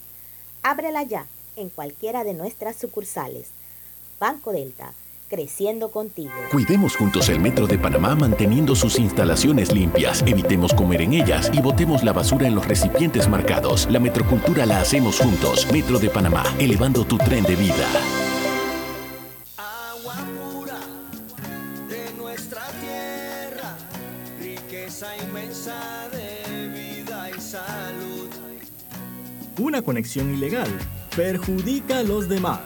Speaker 7: Ábrela ya en cualquiera de nuestras sucursales. Banco Delta, creciendo contigo.
Speaker 8: Cuidemos juntos el Metro de Panamá manteniendo sus instalaciones limpias, evitemos comer en ellas y botemos la basura en los recipientes marcados. La metrocultura la hacemos juntos. Metro de Panamá, elevando tu tren de vida.
Speaker 9: Una conexión ilegal perjudica a los demás.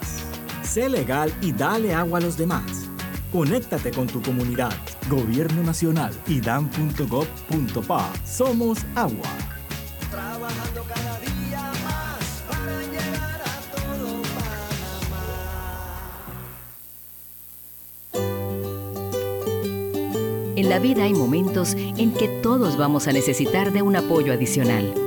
Speaker 9: Sé legal y dale agua a los demás. Conéctate con tu comunidad. Gobierno Nacional y dan.gov.pa. Somos agua.
Speaker 12: Trabajando cada día más para llegar a todo
Speaker 5: En la vida hay momentos en que todos vamos a necesitar de un apoyo adicional.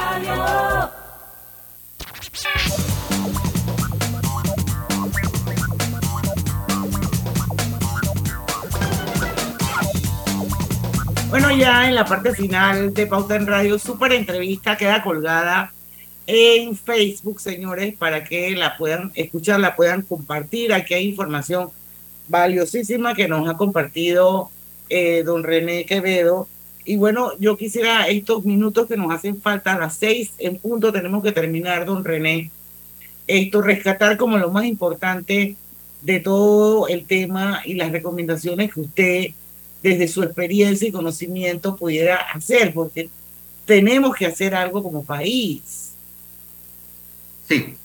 Speaker 1: Bueno, ya en la parte final de Pauta en Radio, súper entrevista queda colgada en Facebook, señores, para que la puedan escuchar, la puedan compartir. Aquí hay información valiosísima que nos ha compartido eh, don René Quevedo. Y bueno, yo quisiera estos minutos que nos hacen falta, a las seis en punto tenemos que terminar, don René, esto, rescatar como lo más importante de todo el tema y las recomendaciones que usted desde su experiencia y conocimiento pudiera hacer, porque tenemos que hacer algo como país.
Speaker 4: Sí.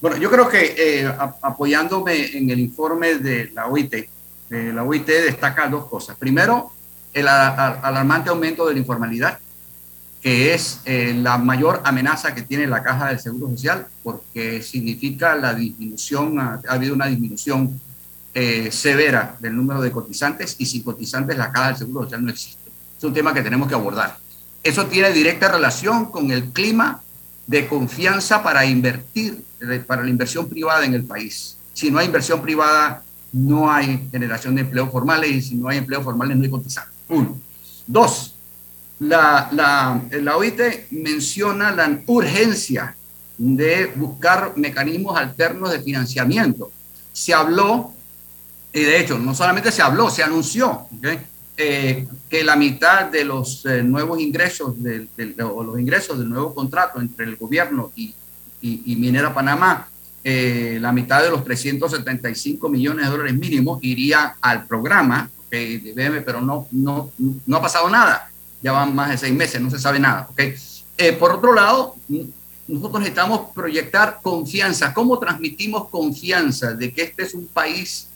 Speaker 4: Bueno, yo creo que eh, apoyándome en el informe de la OIT, la OIT destaca dos cosas. Primero, el alarmante aumento de la informalidad, que es eh, la mayor amenaza que tiene la Caja del Seguro Social, porque significa la disminución, ha, ha habido una disminución eh, severa del número de cotizantes y sin cotizantes la Caja del Seguro Social no existe. Es un tema que tenemos que abordar. Eso tiene directa relación con el clima de confianza para invertir, para la inversión privada en el país. si no hay inversión privada, no hay generación de empleos formales y si no hay empleos formales, no hay cotizar. Uno. Dos, la, la, la OIT menciona la urgencia de buscar mecanismos alternos de financiamiento. Se habló, y de hecho, no solamente se habló, se anunció eh, que la mitad de los eh, nuevos ingresos del, o los ingresos del nuevo contrato entre el gobierno y, y, Minera Panamá, eh, la mitad de los 375 millones de dólares mínimos iría al programa de BM, pero no, no, no ha pasado nada. Ya van más de seis meses, no se sabe nada. ¿okay? por otro lado, nosotros necesitamos proyectar confianza. ¿Cómo transmitimos confianza de que este es un país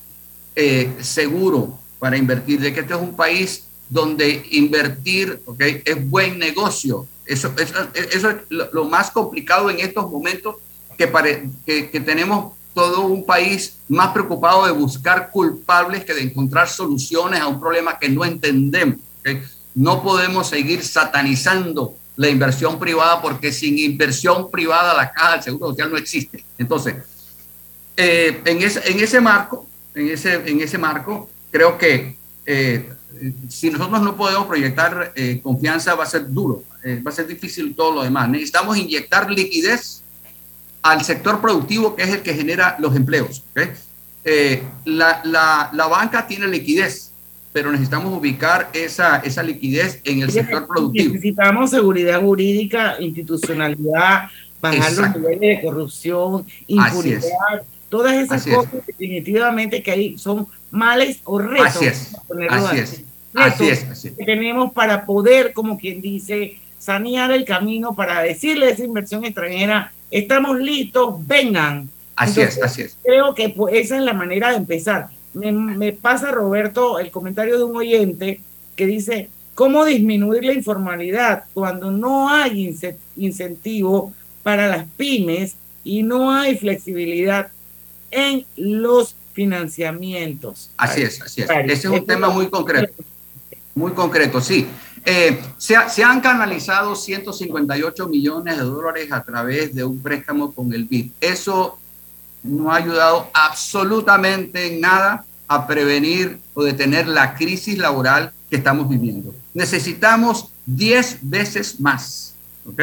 Speaker 4: eh, seguro para invertir, de que este es un país donde invertir okay, es buen negocio? Eso, eso, es lo, más complicado en estos momentos que, que, que, tenemos todo un país más preocupado de buscar culpables que de encontrar soluciones a un problema que no entendemos. ¿okay? No podemos seguir satanizando la inversión privada, porque sin inversión privada la caja del Seguro Social no existe. Entonces, eh, en, ese, en ese marco, en ese, en ese marco, creo que eh, si nosotros no podemos proyectar eh, confianza, va a ser duro, va a ser difícil todo lo demás. Necesitamos inyectar liquidez al sector productivo, que es el que genera los empleos. La, la, la banca tiene liquidez, pero necesitamos ubicar esa, esa liquidez en el sector productivo.
Speaker 1: Necesitamos seguridad jurídica, institucionalidad, bajar los niveles de corrupción, impunidad, todas esas cosas definitivamente que ahí son males o retos.
Speaker 4: Así es, así es. Así es, así
Speaker 1: Que tenemos para poder, como quien dice, sanear el camino para decirle a esa inversión extranjera, estamos listos, vengan.
Speaker 4: Así es, así es.
Speaker 1: Creo que pues, esa es la manera de empezar me, pasa, Roberto, el comentario de un oyente que dice, ¿cómo disminuir la informalidad cuando no hay incentivo para las pymes y no hay flexibilidad en los financiamientos?
Speaker 4: Así es, así es. Ese es un tema muy concreto. Muy concreto, sí. Eh, se, se, han canalizado 158 millones de dólares a través de un préstamo con el BID. Eso no ha ayudado absolutamente en nada a prevenir o detener la crisis laboral que estamos viviendo. Necesitamos 10 veces más, ¿ok?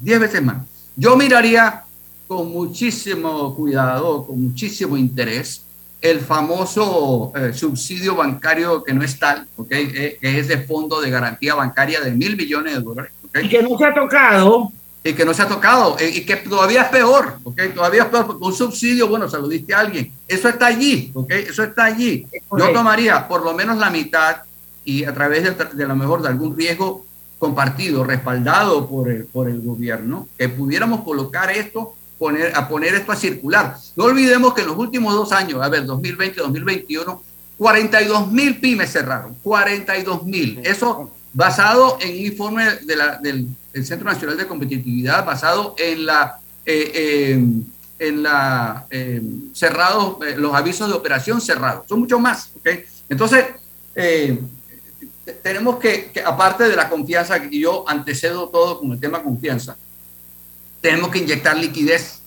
Speaker 4: 10 veces más. Yo miraría con muchísimo cuidado, con muchísimo interés, el famoso eh, subsidio bancario que no es tal, ¿ok? Eh, que es de fondo de garantía bancaria de mil millones de dólares.
Speaker 1: Y que no se ha tocado
Speaker 4: y que no se ha tocado eh, y que todavía es peor, ¿ok? Todavía es peor porque un subsidio, bueno, se lo diste a alguien. Eso está allí, ¿ok? Eso está allí. Yo tomaría por lo menos la mitad y a través de, lo mejor de algún riesgo compartido, respaldado por el, por el gobierno, que pudiéramos colocar esto, poner, a poner esto a circular. No olvidemos que en los últimos dos años, a ver, 2020, 2021, 42 mil pymes cerraron, 42 mil. Eso basado en un informe de la, del el Centro Nacional de Competitividad basado en la eh, en la eh, cerrados eh, los avisos de operación cerrados son mucho más ¿ok? entonces tenemos que, aparte de la confianza y yo antecedo todo con el tema confianza tenemos que inyectar liquidez.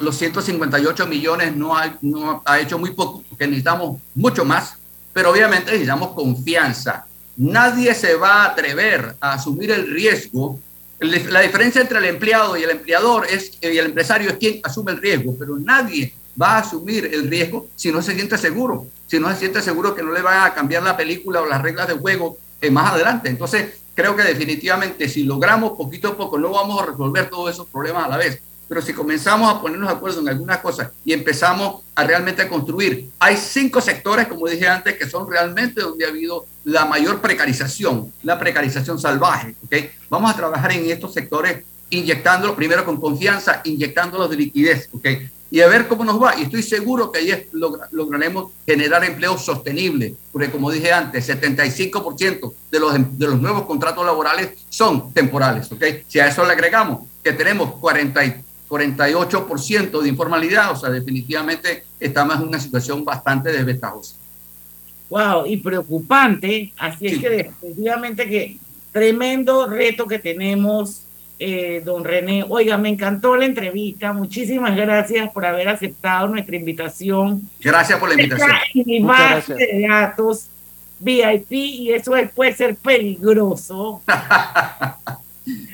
Speaker 4: Los 158 millones no ha, no ha hecho muy poco porque necesitamos mucho más pero obviamente necesitamos confianza. Nadie se va a atrever a asumir el riesgo. La diferencia entre el empleado y el empleador es y el empresario es quien asume el riesgo, pero nadie va a asumir el riesgo si no se siente seguro, si no se siente seguro que no le van a cambiar la película o las reglas de juego eh, más adelante. Entonces, creo que definitivamente si logramos poquito a poco, no vamos a resolver todos esos problemas a la vez, pero si comenzamos a ponernos de acuerdo en algunas cosas y empezamos a realmente construir, hay cinco sectores, como dije antes, que son realmente donde ha habido la mayor precarización, la precarización salvaje. ¿okay? Vamos a trabajar en estos sectores inyectándolos primero con confianza, inyectándolos de liquidez, ¿okay? Y a ver cómo nos va. Y estoy seguro que ahí lograremos generar empleo sostenible, porque como dije antes, 75% de los, de los nuevos contratos laborales son temporales. ¿okay? Si a eso le agregamos que tenemos 40 48% de informalidad, o sea, definitivamente estamos en una situación bastante desventajosa.
Speaker 1: Wow, y preocupante, así es que definitivamente que tremendo reto que tenemos eh, don René. Oiga, me encantó la entrevista. Muchísimas gracias por haber aceptado nuestra invitación.
Speaker 4: Gracias por la invitación. Muchas
Speaker 1: base
Speaker 4: gracias.
Speaker 1: de datos VIP y eso es- puede ser peligroso.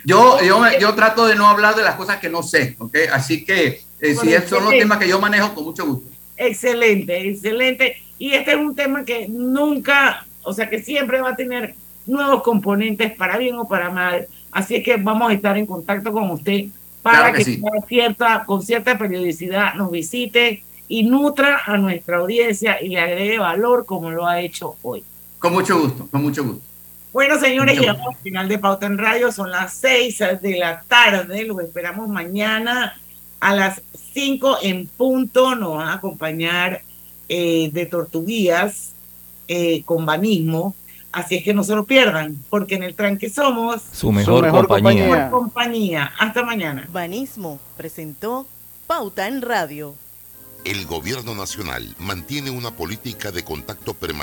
Speaker 4: Yo, yo, yo trato de no hablar de las cosas que no sé, ¿ok? Así que eh, si
Speaker 1: Correcto.
Speaker 4: son los temas que yo manejo, con mucho gusto.
Speaker 1: Excelente, excelente. Y este es un tema que nunca, o sea, que siempre va a tener nuevos componentes para bien o para mal. Así es que vamos a estar en contacto con usted para
Speaker 4: Claro que
Speaker 1: que,
Speaker 4: sí.
Speaker 1: con cierta, con cierta periodicidad nos visite y nutra a nuestra audiencia y le agregue valor como lo ha hecho hoy.
Speaker 4: Con mucho gusto, con mucho gusto.
Speaker 1: Bueno, señores, llegamos al final de Pauta en Radio. Son las 6 de la tarde. Los esperamos mañana a las 5 en punto. Nos van a acompañar eh, de Tortuguías eh, con Banismo. Así es que no se lo pierdan, porque en el tranque somos
Speaker 26: Su mejor, compañía.
Speaker 1: mejor compañía. Hasta mañana.
Speaker 27: Banismo presentó Pauta en Radio.
Speaker 11: El gobierno nacional mantiene una política de contacto permanente